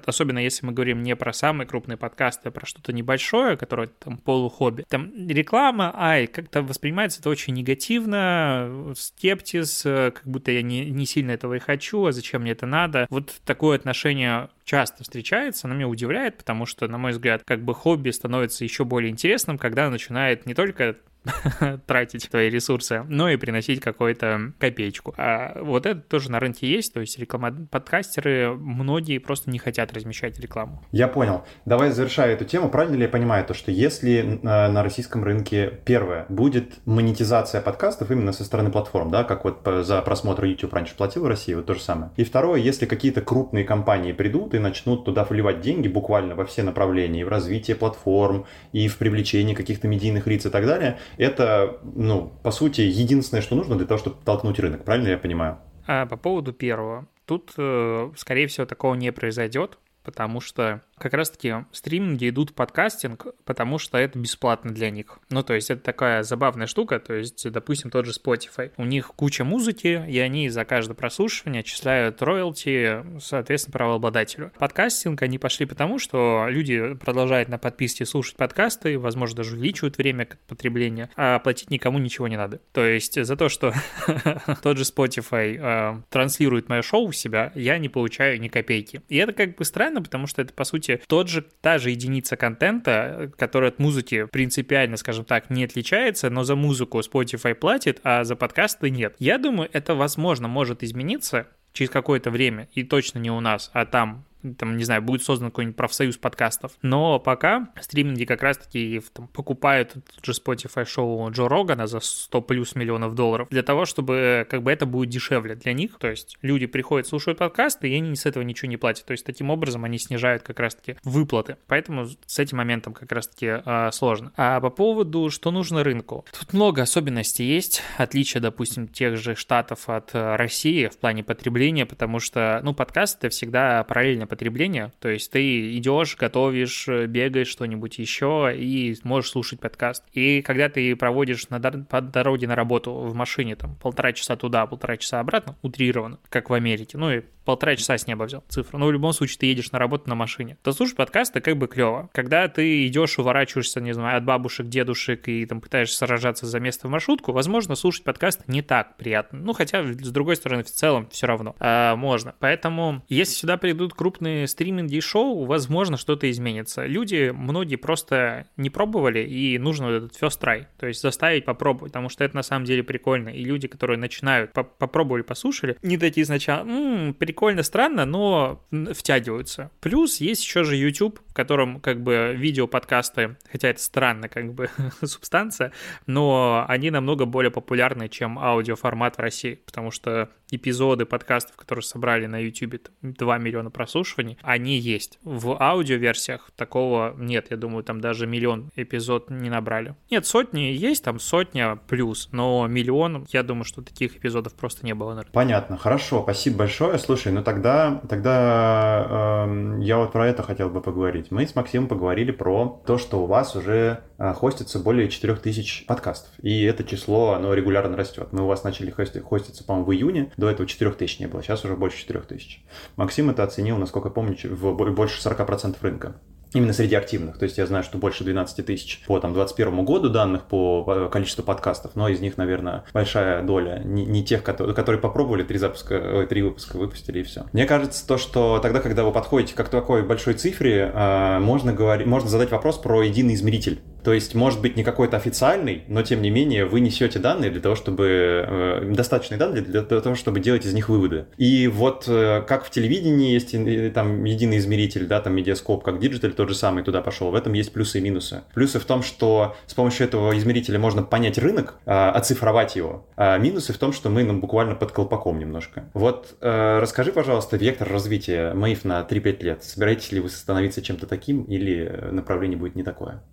особенно если мы говорим не про самые крупные подкасты, а про что-то небольшое, которое там полухобби. Там реклама, ай, как-то воспринимается это очень негативно, скептиз, как будто я не, не сильно этого и хочу, а зачем мне это надо. Вот такое отношение часто встречается, оно меня удивляет, потому что, на мой взгляд, как бы хобби становится еще более интересным, когда начинает не только тратить твои ресурсы, но и приносить какую-то копеечку. А вот это тоже на рынке есть, то есть реклама подкастеры, многие просто не хотят размещать рекламу. Я понял. Давай завершая эту тему. Правильно ли я понимаю то, что если э, на российском рынке первое будет монетизация подкастов именно со стороны платформ, да, как вот за просмотр YouTube раньше платил в России, вот то же самое. И второе, если какие-то крупные компании придут и начнут туда вливать деньги буквально во все направления, и в развитие платформ, и в привлечение каких-то медийных лиц и так далее, это, ну, по сути, единственное, что нужно для того, чтобы толкнуть рынок, правильно я понимаю? А по поводу первого. Тут, э, скорее всего, такого не произойдет, потому что как раз-таки стриминги идут в подкастинг, потому что это бесплатно для них. Ну, то есть это такая забавная штука, то есть, допустим, тот же Spotify. У них куча музыки, и они за каждое прослушивание отчисляют роялти, соответственно, правообладателю. Подкастинг они пошли потому, что люди продолжают на подписке слушать подкасты, возможно, даже увеличивают время потребления, а платить никому ничего не надо. То есть за то, что тот же Spotify э, транслирует мое шоу у себя, я не получаю ни копейки. И это как бы странно, потому что это, по сути, сути, тот же, та же единица контента, которая от музыки принципиально, скажем так, не отличается, но за музыку Spotify платит, а за подкасты нет. Я думаю, это, возможно, может измениться через какое-то время, и точно не у нас, а там там, не знаю, будет создан какой-нибудь профсоюз подкастов. Но пока стриминги как раз-таки там, покупают тот же Spotify шоу Джо Рогана за 100 плюс миллионов долларов для того, чтобы как бы это будет дешевле для них. То есть люди приходят, слушают подкасты, и они с этого ничего не платят. То есть таким образом они снижают как раз-таки выплаты. Поэтому с этим моментом как раз-таки э, сложно. А по поводу, что нужно рынку. Тут много особенностей есть. Отличия, допустим, тех же штатов от э, России в плане потребления, потому что, ну, подкаст — это всегда параллельное потребление. То есть ты идешь, готовишь, бегаешь что-нибудь еще и можешь слушать подкаст. И когда ты проводишь на по дороге на работу в машине там полтора часа туда, полтора часа обратно, утрированно, как в Америке, ну и полтора часа с неба взял цифру. Но в любом случае ты едешь на работу на машине. То слушать подкасты как бы клево. Когда ты идешь, уворачиваешься, не знаю, от бабушек, дедушек и там пытаешься сражаться за место в маршрутку, возможно, слушать подкасты не так приятно. Ну, хотя, с другой стороны, в целом все равно а, можно. Поэтому, если сюда придут крупные стриминги и шоу, возможно, что-то изменится. Люди, многие просто не пробовали, и нужно вот этот first try, то есть заставить попробовать, потому что это на самом деле прикольно. И люди, которые начинают, попробовали, послушали, не такие сначала, м-м, прикольно, странно, но втягиваются. Плюс есть еще же YouTube, в котором как бы видео-подкасты, хотя это странно как бы субстанция, но они намного более популярны, чем аудиоформат в России, потому что эпизоды подкастов, которые собрали на YouTube 2 миллиона прослушиваний, они есть. В аудиоверсиях такого нет, я думаю, там даже миллион эпизод не набрали. Нет, сотни есть, там сотня плюс, но миллион, я думаю, что таких эпизодов просто не было. Наверное. Понятно, хорошо, спасибо большое. Слушай, ну тогда, тогда э, я вот про это хотел бы поговорить. Мы с Максимом поговорили про то, что у вас уже э, хостится более 4000 подкастов, и это число, оно регулярно растет. Мы у вас начали хости, хоститься, по-моему, в июне, этого 4000 не было, сейчас уже больше 4000. Максим это оценил, насколько я помню, в больше 40% рынка. Именно среди активных. То есть я знаю, что больше 12 тысяч по там, 2021 году данных по количеству подкастов, но из них, наверное, большая доля не, не тех, которые, которые попробовали три, запуска, три выпуска выпустили и все. Мне кажется, то, что тогда, когда вы подходите к такой большой цифре, э, можно, говорить, можно задать вопрос про единый измеритель. То есть, может быть, не какой-то официальный, но тем не менее вы несете данные для того, чтобы... Э, достаточные данные для того, чтобы делать из них выводы. И вот э, как в телевидении есть э, там единый измеритель, да, там Mediascope, как digital тот же самый туда пошел, в этом есть плюсы и минусы. Плюсы в том, что с помощью этого измерителя можно понять рынок, э, оцифровать его. А минусы в том, что мы ну, буквально под колпаком немножко. Вот э, расскажи, пожалуйста, вектор развития МАИФ на 3-5 лет. Собираетесь ли вы становиться чем-то таким или э, направление будет не такое?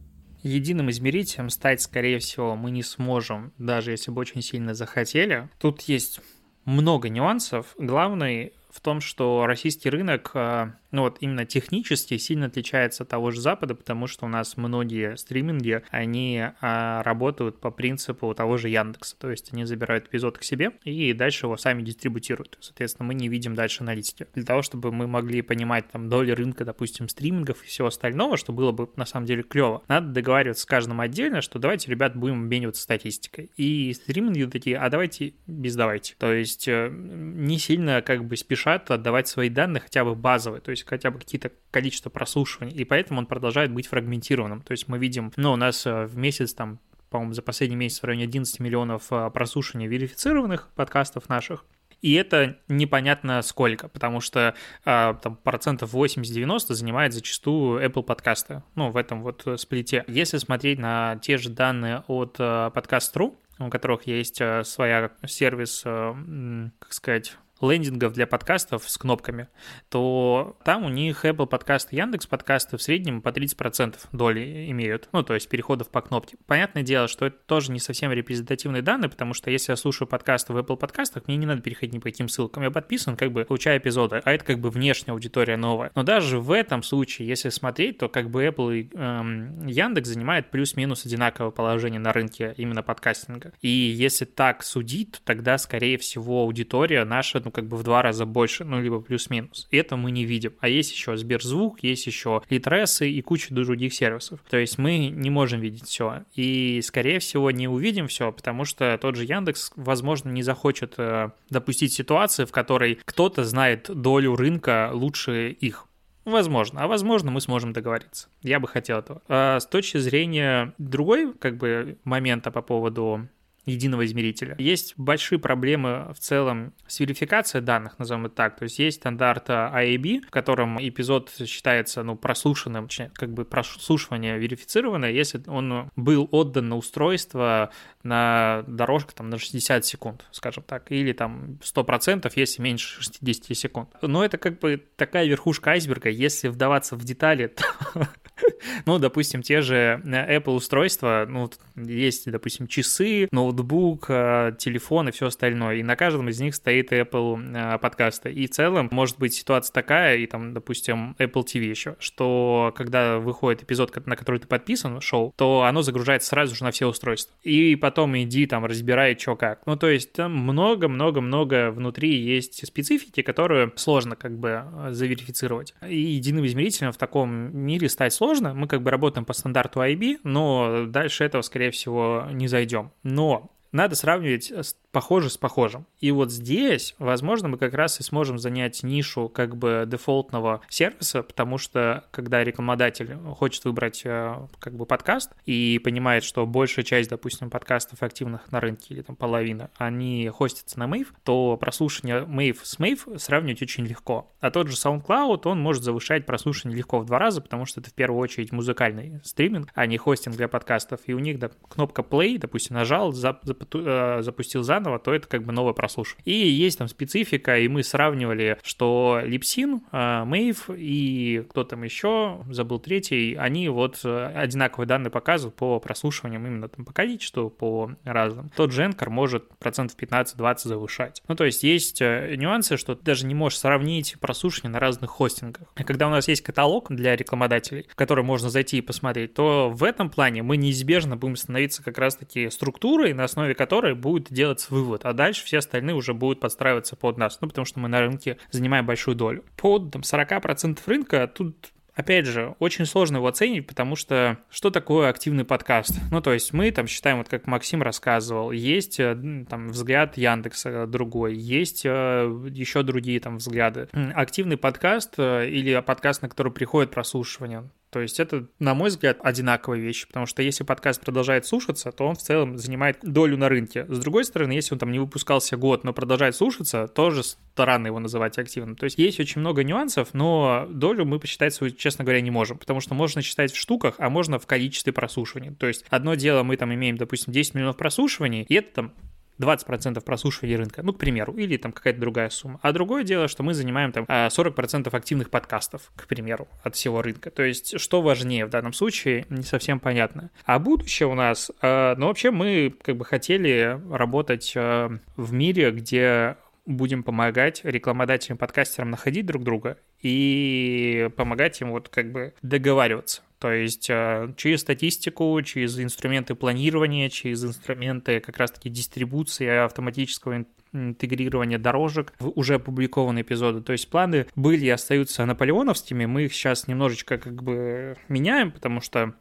Единым измерителем стать, скорее всего, мы не сможем, даже если бы очень сильно захотели. Тут есть много нюансов. Главный в том, что российский рынок а, ну вот именно технически сильно отличается от того же Запада, потому что у нас многие стриминги, они а, работают по принципу того же Яндекса, то есть они забирают эпизод к себе и дальше его сами дистрибутируют. Соответственно, мы не видим дальше аналитики. Для того, чтобы мы могли понимать там доли рынка, допустим, стримингов и всего остального, что было бы на самом деле клево, надо договариваться с каждым отдельно, что давайте, ребят, будем обмениваться статистикой. И стриминги такие, а давайте без давайте. То есть э, не сильно как бы спешат отдавать свои данные хотя бы базовые, то есть есть хотя бы какие-то количество прослушиваний, и поэтому он продолжает быть фрагментированным. То есть мы видим, ну, у нас э, в месяц там по-моему, за последний месяц в районе 11 миллионов э, прослушиваний верифицированных подкастов наших. И это непонятно сколько, потому что э, там процентов 80-90 занимает зачастую Apple подкасты, ну, в этом вот сплите. Если смотреть на те же данные от э, Podcast.ru, у которых есть э, своя сервис, э, как сказать, лендингов для подкастов с кнопками, то там у них Apple подкасты, Яндекс подкасты в среднем по 30% доли имеют, ну, то есть переходов по кнопке. Понятное дело, что это тоже не совсем репрезентативные данные, потому что если я слушаю подкасты в Apple подкастах, мне не надо переходить ни по каким ссылкам. Я подписан, как бы получаю эпизоды, а это как бы внешняя аудитория новая. Но даже в этом случае, если смотреть, то как бы Apple и эм, Яндекс занимают плюс-минус одинаковое положение на рынке именно подкастинга. И если так судить, то тогда, скорее всего, аудитория наша, ну, как бы в два раза больше, ну, либо плюс-минус. И это мы не видим. А есть еще Сберзвук, есть еще Литресы и куча других сервисов. То есть мы не можем видеть все. И, скорее всего, не увидим все, потому что тот же Яндекс, возможно, не захочет э, допустить ситуации, в которой кто-то знает долю рынка лучше их. Возможно. А возможно, мы сможем договориться. Я бы хотел этого. А с точки зрения другой, как бы, момента по поводу единого измерителя. Есть большие проблемы в целом с верификацией данных, назовем это так. То есть есть стандарт IAB, в котором эпизод считается ну, прослушанным, как бы прослушивание верифицированное, если он был отдан на устройство на дорожку там, на 60 секунд, скажем так, или там 100%, если меньше 60 секунд. Но это как бы такая верхушка айсберга, если вдаваться в детали, то ну, допустим, те же э, Apple устройства, ну, есть, допустим, часы, ноутбук, э, телефон и все остальное, и на каждом из них стоит Apple э, подкасты. И в целом может быть ситуация такая, и там, допустим, Apple TV еще, что когда выходит эпизод, на который ты подписан, шоу, то оно загружается сразу же на все устройства. И потом иди там разбирай, что как. Ну, то есть там много-много-много внутри есть специфики, которые сложно как бы заверифицировать. И единым измерителем в таком мире стать сложно. Мы как бы работаем по стандарту IB, но дальше этого, скорее всего, не зайдем. Но надо сравнивать похоже с похожим. И вот здесь, возможно, мы как раз и сможем занять нишу как бы дефолтного сервиса, потому что когда рекламодатель хочет выбрать э, как бы подкаст и понимает, что большая часть, допустим, подкастов активных на рынке или там половина, они хостятся на Mave, то прослушивание Mave с Mave сравнивать очень легко. А тот же SoundCloud, он может завышать прослушивание легко в два раза, потому что это в первую очередь музыкальный стриминг, а не хостинг для подкастов. И у них да, кнопка play, допустим, нажал, э, запустил заново, то это как бы новое прослушивание. И есть там специфика, и мы сравнивали, что Липсин, Мэйв и кто там еще, забыл третий, они вот э, одинаковые данные показывают по прослушиваниям именно там по количеству, по разным. Тот же Энкор может процентов 15-20 завышать. Ну, то есть есть э, нюансы, что ты даже не можешь сравнить прослушивание на разных хостингах. И когда у нас есть каталог для рекламодателей, в который можно зайти и посмотреть, то в этом плане мы неизбежно будем становиться как раз-таки структурой, на основе которой будет делаться вывод, а дальше все остальные уже будут подстраиваться под нас, ну, потому что мы на рынке занимаем большую долю. Под там, 40% рынка тут Опять же, очень сложно его оценить, потому что что такое активный подкаст? Ну, то есть мы там считаем, вот как Максим рассказывал, есть э, там взгляд Яндекса другой, есть э, еще другие там взгляды. Активный подкаст э, или подкаст, на который приходит прослушивание, то есть это, на мой взгляд, одинаковые вещи, потому что если подкаст продолжает слушаться, то он в целом занимает долю на рынке. С другой стороны, если он там не выпускался год, но продолжает слушаться, тоже странно его называть активным. То есть есть очень много нюансов, но долю мы посчитать свою, честно говоря, не можем, потому что можно считать в штуках, а можно в количестве прослушиваний. То есть одно дело мы там имеем, допустим, 10 миллионов прослушиваний, и это там 20% прослушивания рынка, ну, к примеру, или там какая-то другая сумма. А другое дело, что мы занимаем там 40% а, активных подкастов, к примеру, от всего рынка. То есть, что важнее в данном случае, не совсем понятно. А будущее у нас, а, ну, вообще мы как бы хотели работать а, в мире, где будем помогать рекламодателям, подкастерам находить друг друга и помогать им вот как бы договариваться. То есть э, через статистику, через инструменты планирования, через инструменты как раз-таки дистрибуции автоматического интегрирования дорожек в уже опубликованные эпизоды. То есть планы были и остаются наполеоновскими, мы их сейчас немножечко как бы меняем, потому что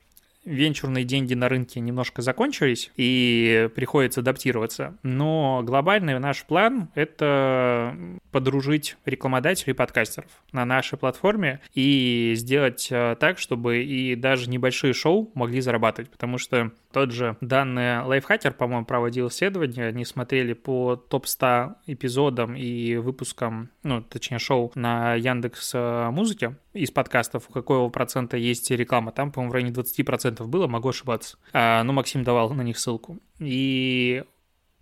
венчурные деньги на рынке немножко закончились, и приходится адаптироваться. Но глобальный наш план — это подружить рекламодателей и подкастеров на нашей платформе и сделать э, так, чтобы и даже небольшие шоу могли зарабатывать, потому что тот же данный Лайфхакер, по-моему, проводил исследование, они смотрели по топ-100 эпизодам и выпускам, ну, точнее, шоу на Яндекс э, Музыке из подкастов, у какого процента есть реклама. Там, по-моему, в районе 20% было, могу ошибаться. А, ну, Максим давал на них ссылку. И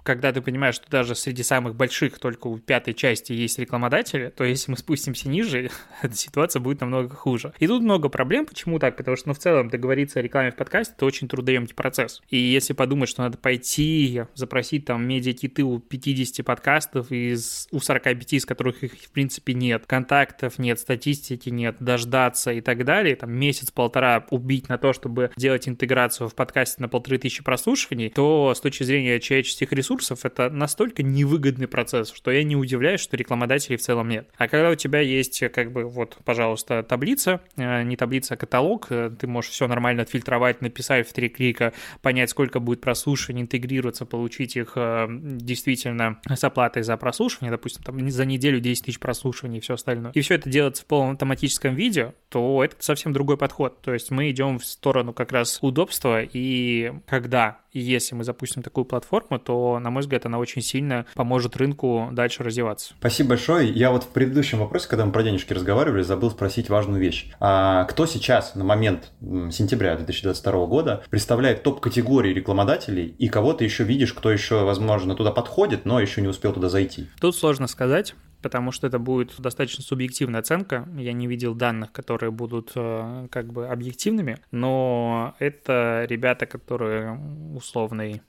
когда ты понимаешь, что даже среди самых больших только у пятой части есть рекламодатели, то если мы спустимся ниже, эта ситуация будет намного хуже. И тут много проблем. Почему так? Потому что, ну, в целом, договориться о рекламе в подкасте — это очень трудоемкий процесс. И если подумать, что надо пойти, запросить там медиакиты у 50 подкастов, из, у 45 из которых их, в принципе, нет, контактов нет, статистики нет, дождаться и так далее, там месяц-полтора убить на то, чтобы делать интеграцию в подкасте на полторы тысячи прослушиваний, то с точки зрения человеческих ресурсов ресурсов это настолько невыгодный процесс, что я не удивляюсь, что рекламодателей в целом нет. А когда у тебя есть, как бы, вот, пожалуйста, таблица, э, не таблица, а каталог, э, ты можешь все нормально отфильтровать, написать в три клика, понять, сколько будет прослушивааний, интегрироваться, получить их э, действительно с оплатой за прослушивание, допустим, там за неделю 10 тысяч прослушиваний и все остальное. И все это делается в полном автоматическом виде, то это совсем другой подход. То есть мы идем в сторону как раз удобства, и когда И если мы запустим такую платформу, то, на мой взгляд, она очень сильно поможет рынку дальше развиваться. Спасибо большое. Я вот в предыдущем вопросе, когда мы про денежки разговаривали, забыл спросить важную вещь. А кто сейчас на момент сентября 2022 года представляет топ-категории рекламодателей и кого ты еще видишь, кто еще, возможно, туда подходит, но еще не успел туда зайти? Тут сложно сказать потому что это будет достаточно субъективная оценка. Я не видел данных, которые будут э, как бы объективными, но это ребята, которые условные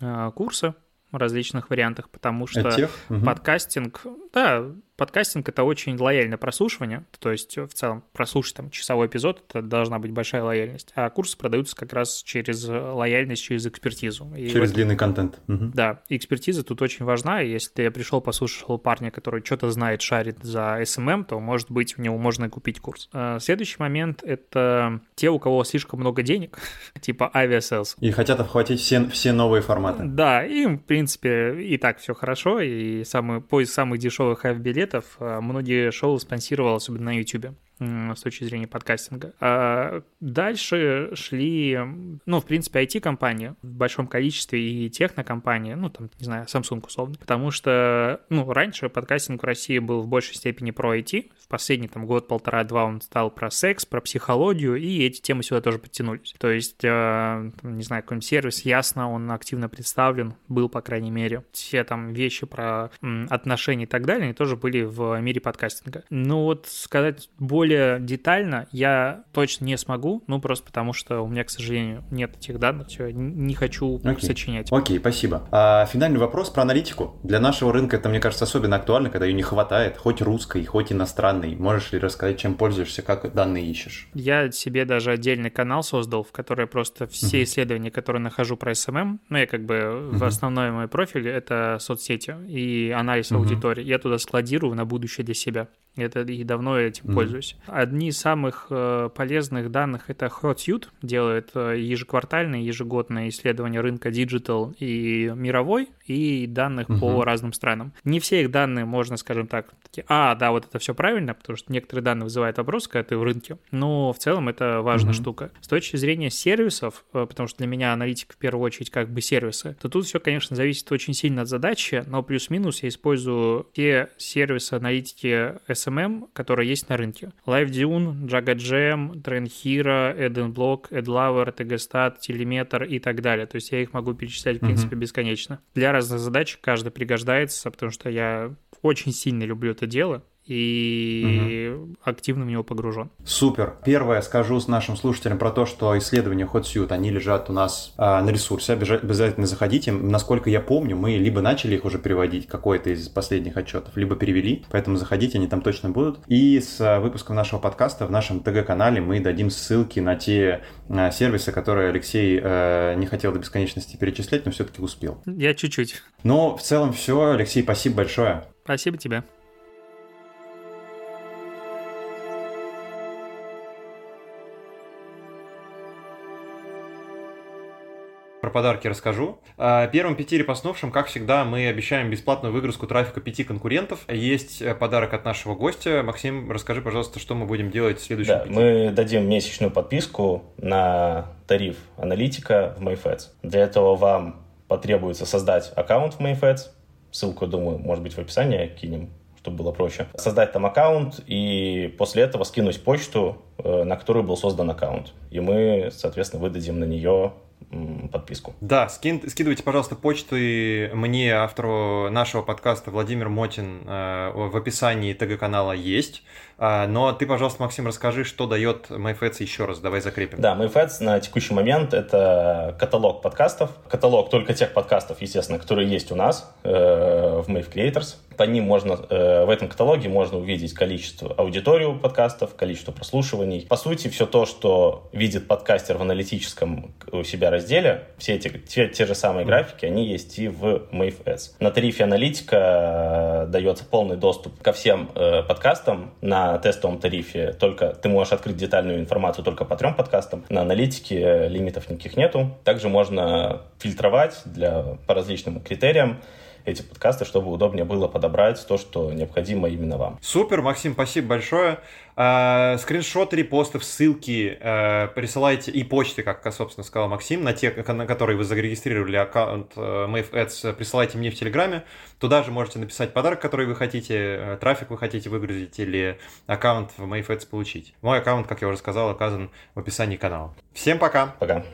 э, курсы различных вариантах, потому что Тех? подкастинг, да, Подкастинг — это очень лояльное прослушивание, то есть в целом прослушать там часовой эпизод — это должна быть большая лояльность, а курсы продаются как раз через лояльность, через экспертизу. И через вот, длинный контент. Угу. Да, экспертиза тут очень важна, и если ты пришел, послушал парня, который что-то знает, шарит за SMM, то, может быть, у него можно купить курс. А следующий момент — это те, у кого слишком много денег, типа Aviasales. И хотят охватить все, все новые форматы. Да, им, в принципе, и так все хорошо, и самый, поиск самых дешевых авиабилетов билетов а, многие шоу спонсировал, особенно на YouTube с точки зрения подкастинга. А дальше шли, ну, в принципе, IT-компании в большом количестве и технокомпании, ну, там, не знаю, Samsung условно, потому что, ну, раньше подкастинг в России был в большей степени про IT, в последний там год, полтора-два он стал про секс, про психологию, и эти темы сюда тоже подтянулись. То есть, э, не знаю, какой-нибудь сервис, ясно, он активно представлен, был, по крайней мере. Все там вещи про отношения и так далее, они тоже были в мире подкастинга. Ну, вот сказать более более детально я точно не смогу, ну просто потому что у меня, к сожалению, нет этих данных, все, не хочу okay. сочинять. Окей, okay, спасибо. А, финальный вопрос про аналитику. Для нашего рынка это, мне кажется, особенно актуально, когда ее не хватает, хоть русской, хоть иностранной. Можешь ли рассказать, чем пользуешься, как данные ищешь? Я себе даже отдельный канал создал, в который просто все uh-huh. исследования, которые нахожу про SMM, ну я как бы uh-huh. в основной мой профиль это соцсети и анализ uh-huh. аудитории. Я туда складирую на будущее для себя. Это и давно этим mm-hmm. пользуюсь. Одни из самых э, полезных данных это HotSuite, делает э, ежеквартальные, ежегодные исследования рынка Digital и мировой, и данных mm-hmm. по разным странам. Не все их данные можно, скажем так, такие, а, да, вот это все правильно, потому что некоторые данные вызывают вопрос, когда ты в рынке, но в целом это важная mm-hmm. штука. С точки зрения сервисов, э, потому что для меня аналитика в первую очередь как бы сервисы, то тут все, конечно, зависит очень сильно от задачи, но плюс-минус я использую те сервисы аналитики SM SMM, которые есть на рынке. LiveDune, JagaJam, TrendHero, AdEnBlock, AdLover, TGStat, Telemeter и так далее. То есть я их могу перечислять, в принципе, mm-hmm. бесконечно. Для разных задач каждый пригождается, потому что я очень сильно люблю это дело и угу. активно в него погружен. Супер. Первое скажу с нашим слушателям про то, что исследования HotSuite, они лежат у нас а, на ресурсе, обязательно заходите. Насколько я помню, мы либо начали их уже переводить, какой-то из последних отчетов, либо перевели, поэтому заходите, они там точно будут. И с а, выпуском нашего подкаста в нашем ТГ-канале мы дадим ссылки на те а, сервисы, которые Алексей а, не хотел до бесконечности перечислять, но все-таки успел. Я чуть-чуть. Но в целом все. Алексей, спасибо большое. Спасибо тебе. Про подарки расскажу. А, первым пяти репостнувшим, как всегда, мы обещаем бесплатную выгрузку трафика пяти конкурентов. Есть э, подарок от нашего гостя. Максим, расскажи, пожалуйста, что мы будем делать в следующем да, Мы дадим месячную подписку на тариф аналитика в MyFeds. Для этого вам потребуется создать аккаунт в MyFeds. Ссылку, думаю, может быть, в описании кинем чтобы было проще. Создать там аккаунт и после этого скинуть почту, э, на которую был создан аккаунт. И мы, соответственно, выдадим на нее подписку. Да, скин, скидывайте, пожалуйста, почты мне, автору нашего подкаста Владимир Мотин, э, в описании ТГ-канала есть. А, но ты, пожалуйста, Максим, расскажи, что дает MyFeds еще раз, давай закрепим. Да, MyFeds на текущий момент это каталог подкастов, каталог только тех подкастов, естественно, которые есть у нас э, в Mave Creators. По ним можно, э, в этом каталоге можно увидеть количество аудиторию подкастов, количество прослушиваний. По сути, все то, что видит подкастер в аналитическом у себя разделе, все эти, те, те же самые графики, они есть и в MaveAds. На тарифе аналитика э, дается полный доступ ко всем э, подкастам на тестовом тарифе только ты можешь открыть детальную информацию только по трем подкастам. На аналитике лимитов никаких нету. Также можно фильтровать для, по различным критериям эти подкасты, чтобы удобнее было подобрать то, что необходимо именно вам. Супер, Максим, спасибо большое. Э, скриншоты, репосты, ссылки э, присылайте и почты, как, собственно, сказал Максим, на те, на которые вы зарегистрировали аккаунт э, Mave Ads, присылайте мне в Телеграме. Туда же можете написать подарок, который вы хотите, трафик вы хотите выгрузить или аккаунт в Mave Ads получить. Мой аккаунт, как я уже сказал, оказан в описании канала. Всем пока! Пока!